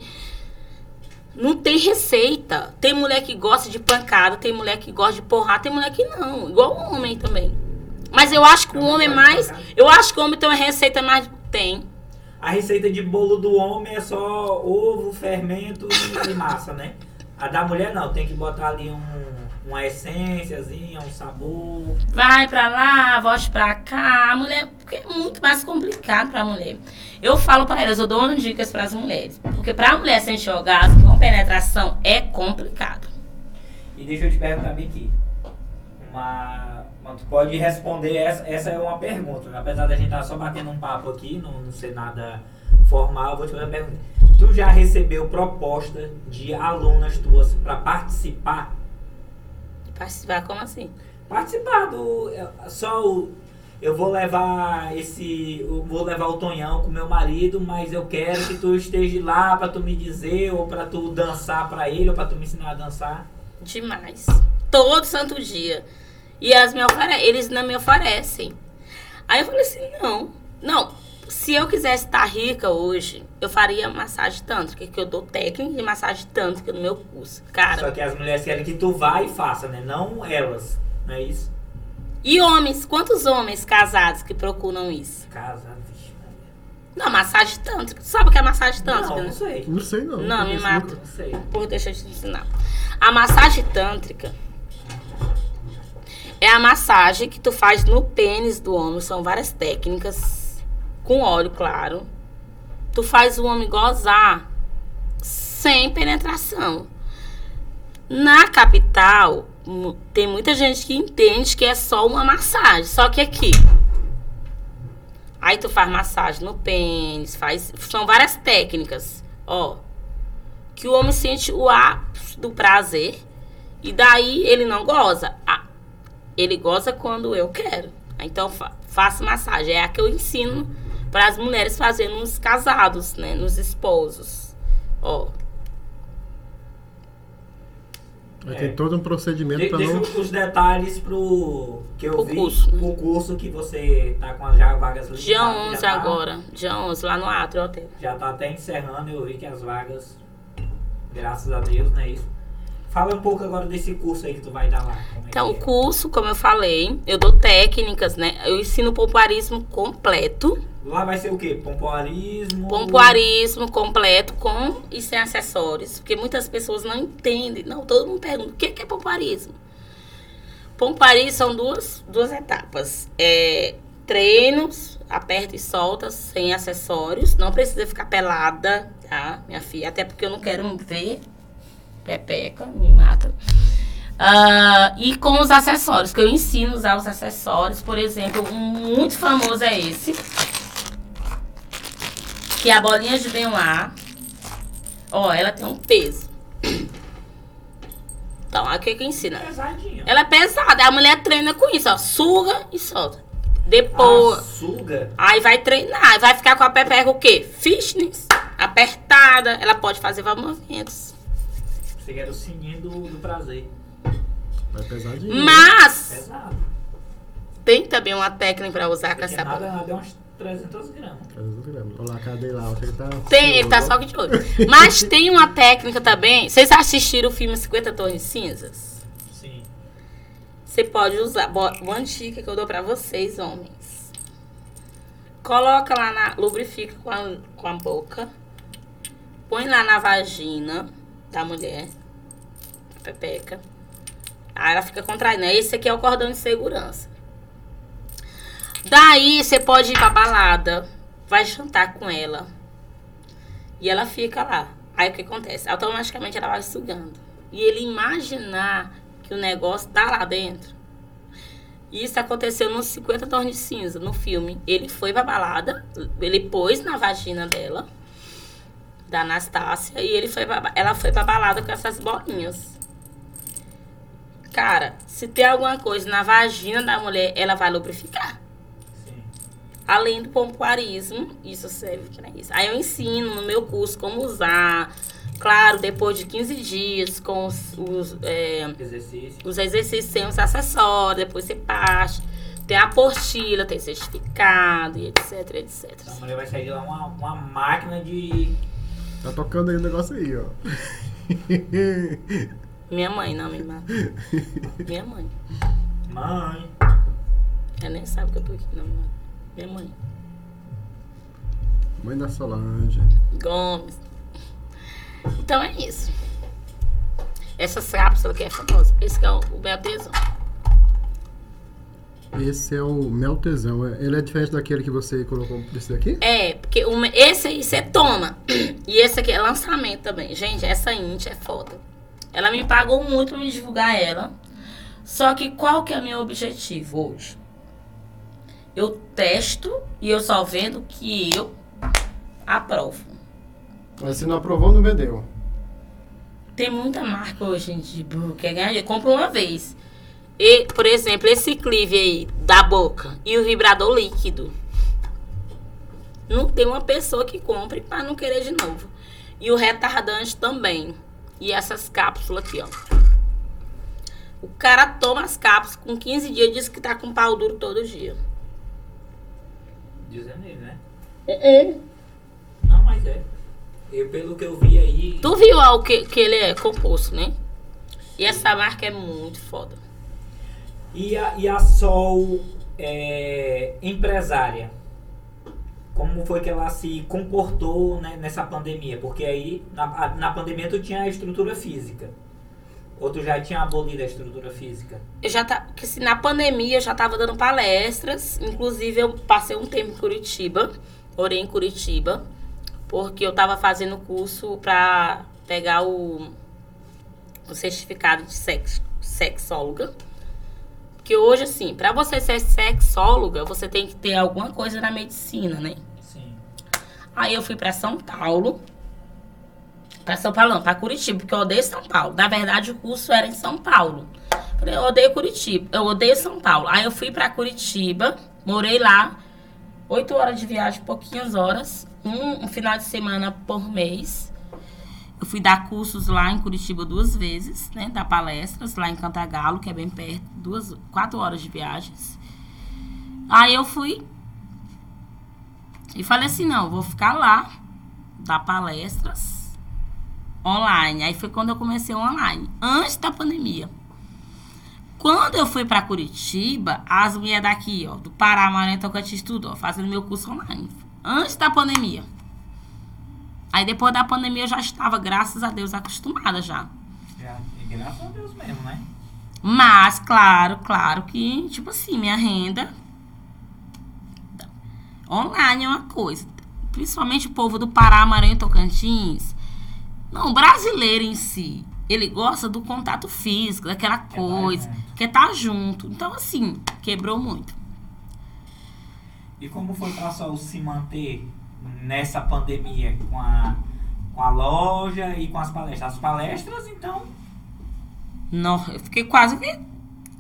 Não tem receita. Tem mulher que gosta de pancada, tem mulher que gosta de porrada, tem mulher que não. Igual o homem também. Mas eu acho que o homem é mais. Eu acho que o homem tem uma receita mais. Tem. A receita de bolo do homem é só ovo, fermento e, massa, né? A da mulher não, tem que botar ali um, uma essênciazinha, um sabor. Vai pra lá, volte pra cá. A mulher, porque é muito mais complicado pra mulher. Eu falo pra elas, eu dou umas dicas pras mulheres. Porque pra mulher sentir orgasmo com penetração é complicado. E deixa eu te perguntar bem aqui. Uma, tu pode responder, essa, essa é uma pergunta. né? Apesar da gente estar só batendo um papo aqui, não, não ser nada formal, eu vou te fazer uma pergunta. Tu já recebeu proposta de alunas tuas para participar? Participar como assim? Participar do. é, Só o. Eu vou levar esse. Vou levar o Tonhão com meu marido, mas eu quero que tu esteja lá pra tu me dizer, ou pra tu dançar pra ele, ou pra tu me ensinar a dançar. Demais. Todo santo dia. E elas me ofere- eles não me oferecem. Aí eu falei assim, não. Não, se eu quisesse estar rica hoje, eu faria massagem tântrica, que eu dou técnica de massagem tântrica no meu curso. Cara, Só que as mulheres querem que tu vá e faça, né? Não elas. Não é isso? e homens? Quantos homens casados que procuram isso? Casa, vixe. Maria. Não, massagem tântrica. Tu sabe o que é massagem tântrica, Não, não sei. Não sei não. Não, me conheço mata. Não sei. Por deixa eu te ensinar. A massagem tântrica é a massagem que tu faz no pênis do homem. São várias técnicas. Com óleo, claro. Tu faz o homem gozar sem penetração. Na capital, tem muita gente que entende que é só uma massagem. Só que aqui. Aí tu faz massagem no pênis, faz. São várias técnicas. Ó que o homem sente o ápice do prazer e daí ele não goza. Ele goza quando eu quero. Então fa faço massagem. É a que eu ensino para as mulheres fazerem nos casados, né? Nos esposos. Ó, É. tem todo um procedimento De, para deixa não. os detalhes pro. Que eu Pro vi. curso, né? O curso que você tá com as já vagas limitadas, dia já 11 tá- agora. Dia 11, lá no Atrio Hotel. Já tá até encerrando, eu vi que as vagas, graças a Deus, não é isso? Fala um pouco agora desse curso aí que tu vai dar lá. é Então, o é? curso, como eu falei, eu dou técnicas, né? Eu ensino pompoarismo completo. Lá vai ser o quê? Pompoarismo? Pompoarismo completo com e sem acessórios. Porque muitas pessoas não entendem. Não, todo mundo pergunta, o que que é pompoarismo? Pompoarismo são duas, duas etapas. É, treinos, aperta e solta, sem acessórios. Não precisa ficar pelada, tá, minha filha? Até porque eu não quero ver pepeca, me mata. Ah, e com os acessórios, que eu ensino a usar os acessórios. Por exemplo, um muito famoso é esse que é a bolinha de Benoit, ó, ela tem um peso. Então, aqui que ensina. Pesadinho. Ela é pesada, a mulher treina com isso, ó, suga e solta. Depois, Ah, suga. aí vai treinar, vai ficar com a pepeca o quê? Fitness, apertada, ela pode fazer vários movimentos. Você quer o sininho do, do prazer. Vai pesadinho. Mas, Pesado. tem também uma técnica pra usar com essa nada, bola. nada é uns 300 gramas. Olha lá, cadê lá? Você tá Tem, ele tá só que de olho. Mas tem uma técnica também. Vocês assistiram o filme 50 Tons de Cinzas? Sim. Você pode usar. Uma dica que eu dou pra vocês, homens. Coloca lá na. Lubrifica com a, com a boca. Põe lá na vagina da mulher. Pepeca. Aí ela fica contraindo. Esse aqui é o cordão de segurança. Daí você pode ir pra balada. Vai jantar com ela. E ela fica lá. Aí o que acontece? Automaticamente ela vai sugando. E ele imaginar que o negócio tá lá dentro. Isso aconteceu nos 50 tons de cinza, no filme. Ele foi pra balada, ele pôs na vagina dela, da Anastácia, e ele foi pra, ela foi pra balada com essas bolinhas. Cara, se tem alguma coisa na vagina da mulher, ela vai lubrificar. Sim. Além do pompoarismo, isso serve para isso. Aí eu ensino no meu curso como usar. Claro, depois de 15 dias, com os, os, é, Exercício. os exercícios sem os acessórios, depois você parte. Tem apostila, tem certificado e etc, etc. Então, a mulher vai sair de lá uma, uma máquina de. Tá tocando aí o negócio aí, ó. Minha mãe não me mata. Minha mãe. Mãe. Ela nem sabe que eu tô aqui, não me mata. Minha mãe. Mãe da Solange. Gomes. Então é isso. Essas cápsulas que é famosa. Esse que é o, o meu tesão. Esse é o mel tesão. É- Ele é diferente daquele que você colocou desse daqui? É, porque me- esse aí você toma. E esse aqui é lançamento também. Gente, essa Índia é foda. Ela me pagou muito pra me divulgar ela. Só que qual que é o meu objetivo hoje? Eu testo e eu só vendo que eu aprovo. Mas se não aprovou, não vendeu. Tem muita marca hoje que quer ganhar dinheiro. Compra uma vez. E, por exemplo, esse clive aí da boca e o vibrador líquido. Não tem uma pessoa que compre para não querer de novo. E o retardante também. E essas cápsulas aqui, ó. O cara toma as cápsulas com 15 dias e diz que tá com pau duro todo dia. Dizendo ele, né? É, Não, mas é. Eu, pelo que eu vi aí. Tu viu ó, o que, que ele é composto, né? E essa marca é muito foda. E a, e a Sol é, empresária? Como foi que ela se comportou né, nessa pandemia? Porque aí, na, na pandemia, tu tinha a estrutura física. Ou tu já tinha abolido a estrutura física? Eu já tá, que se na pandemia eu já tava dando palestras, inclusive eu passei um tempo em Curitiba, orei em Curitiba, porque eu tava fazendo curso pra pegar o, o certificado de sex, sexóloga. Porque hoje, assim, pra você ser sexóloga, você tem que ter alguma coisa na medicina, né? Aí eu fui pra São Paulo. Pra São Paulo, não, pra Curitiba, porque eu odeio São Paulo. Na verdade, o curso era em São Paulo. Eu odeio Curitiba, eu odeio São Paulo. Aí eu fui pra Curitiba, morei lá, oito horas de viagem, pouquinhas horas, um, um final de semana por mês. Eu fui dar cursos lá em Curitiba duas vezes, né? Dar palestras lá em Cantagalo, que é bem perto, duas, quatro horas de viagens. Aí eu fui e falei assim, não, vou ficar lá, dar palestras online. Aí foi quando eu comecei online, antes da pandemia. Quando eu fui pra Curitiba, as mulheres daqui, ó, do Pará, Maranhão, Tocantins, tudo, ó, fazendo meu curso online. Antes da pandemia. Aí depois da pandemia eu já estava, graças a Deus, acostumada já. Já, e graças a Deus mesmo, né? Mas, claro, claro que, tipo assim, minha renda online é uma coisa. Principalmente o povo do Pará, Maranhão e Tocantins. Não, o brasileiro em si, ele gosta do contato físico, daquela tá coisa, junto. quer estar junto. Então, assim, quebrou muito. E como foi pra Sol se manter nessa pandemia com a, com a loja e com as palestras? As palestras, então, Não, eu fiquei quase que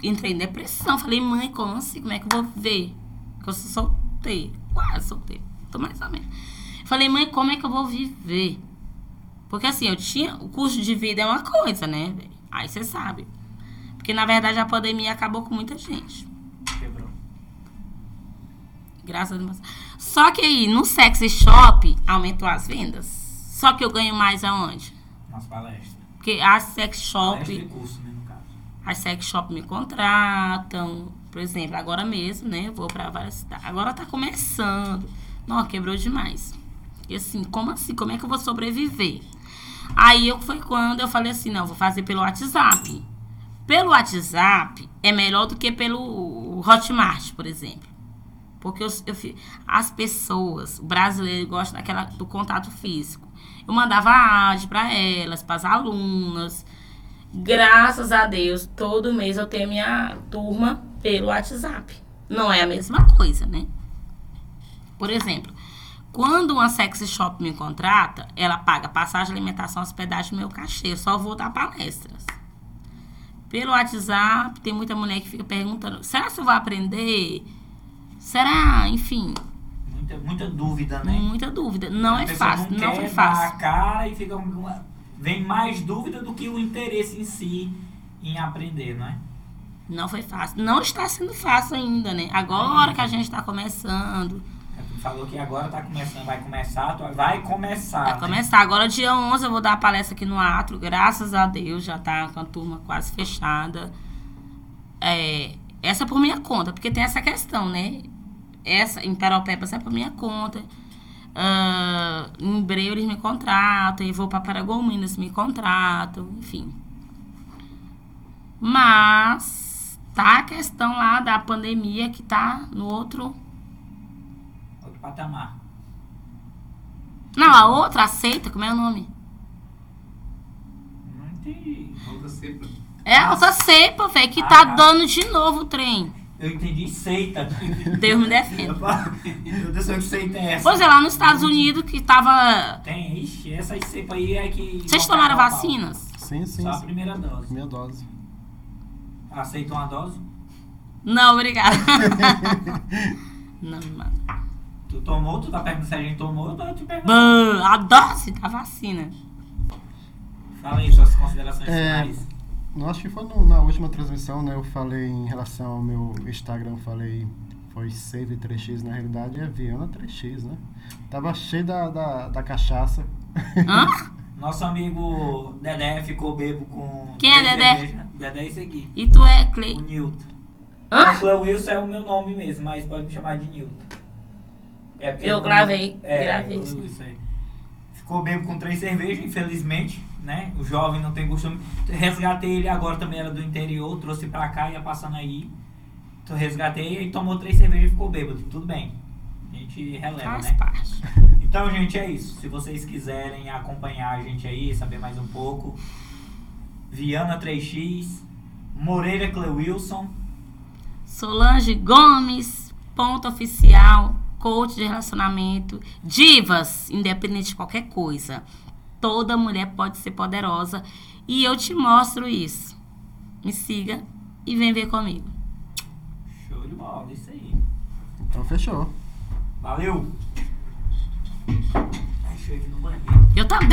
entrei em depressão. Falei, mãe, como assim? Como é que eu vou ver? Porque eu sou solteira, quase solteira. Tô mais ou menos. Falei, mãe, como é que eu vou viver? Porque assim, eu tinha. O custo de vida é uma coisa, né? Aí você sabe. Porque na verdade a pandemia acabou com muita gente. quebrou. Graças a Deus. Só que aí, no sexy shop, aumentou as vendas. Só que eu ganho mais aonde? Nas palestras. Porque a sex shop. Palestra e curso, né, no caso. As sex shop me contratam. Por exemplo, agora mesmo, né? Vou pra várias cidades. Agora tá começando. Não, quebrou demais. E assim, como assim? Como é que eu vou sobreviver? Aí eu, foi quando eu falei assim, não, vou fazer pelo WhatsApp. Pelo WhatsApp é melhor do que pelo Hotmart, por exemplo. Porque eu, eu as pessoas, o brasileiro gosta daquela, do contato físico. Eu mandava ad para elas, para as alunas. Graças a Deus, todo mês eu tenho minha turma pelo WhatsApp. Não é a mesma coisa, né? Por exemplo, quando uma sex shop me contrata, ela paga passagem, alimentação, hospedagem, meu cachê. Eu só vou dar palestras. Pelo WhatsApp, tem muita mulher que fica perguntando: será que eu vou aprender? Será? Enfim, Muita, muita dúvida, né? muita dúvida. Não A é fácil, não foi dar fácil. a cara e fica vem mais dúvida do que o interesse em si em aprender, não é? Não foi fácil. Não está sendo fácil ainda, né? Agora que a gente está começando. Tu falou que agora tá começando, vai começar, vai começar. Vai né? começar. Agora, dia 11, eu vou dar a palestra aqui no Atro. Graças a Deus, já tá com a turma quase fechada. É, essa é por minha conta, porque tem essa questão, né? Essa, Imperial Peppers é por minha conta. Ah, em breve eles me contratam, e vou para Paraguai Minas me contratam, enfim. Mas tá a questão lá da pandemia que tá no outro. Outro patamar. Não, a outra aceita, como é o nome? Não entendi. Outra cepa. É a outra cepa, velho, que tá Ah. dando de novo o trem. Eu entendi seita. Deus me defenda. Meu Deus, que seita é essa? Pois é, lá nos Estados Unidos que tava. Tem, ixi, essa cepa aí é que. Vocês tomaram a vacinas? Sim, sim. Só a primeira dose. Minha dose. Aceita uma dose? Não, obrigada. Não, mano. Tu tomou? Tu tá perguntando se a gente tomou? Eu te perguntando. A dose da vacina. Fala aí suas considerações É. finais. Acho que foi no- na última transmissão, né? Eu falei em relação ao meu Instagram, falei. Foi Save 3x, na realidade é Viana 3x, né? Tava cheio da, da, da cachaça. Hã? Nosso amigo Dedé ficou bebo com. Quem é Dedé? cervejas. Dedé é esse aqui. E tu é Clay. O Newton. Hã? O Wilson é o meu nome mesmo, mas pode me chamar de Newton. É Eu gravei, É, gravei. Ficou bebo com três cervejas, infelizmente, né? O jovem não tem costume. Resgatei ele agora também, era do interior, trouxe pra cá, ia passando aí. Então resgatei e tomou três cervejas e ficou bêbado. Tudo bem. A gente releva, Faz né? parte. Então, gente, é isso. Se vocês quiserem acompanhar a gente aí, saber mais um pouco, Viana 3x, Moreira Clewilson, Solange Gomes, ponto oficial, coach de relacionamento, divas, independente de qualquer coisa. Toda mulher pode ser poderosa e eu te mostro isso. Me siga e vem ver comigo. show de bola, isso aí. Então fechou. Valeu! Eu também.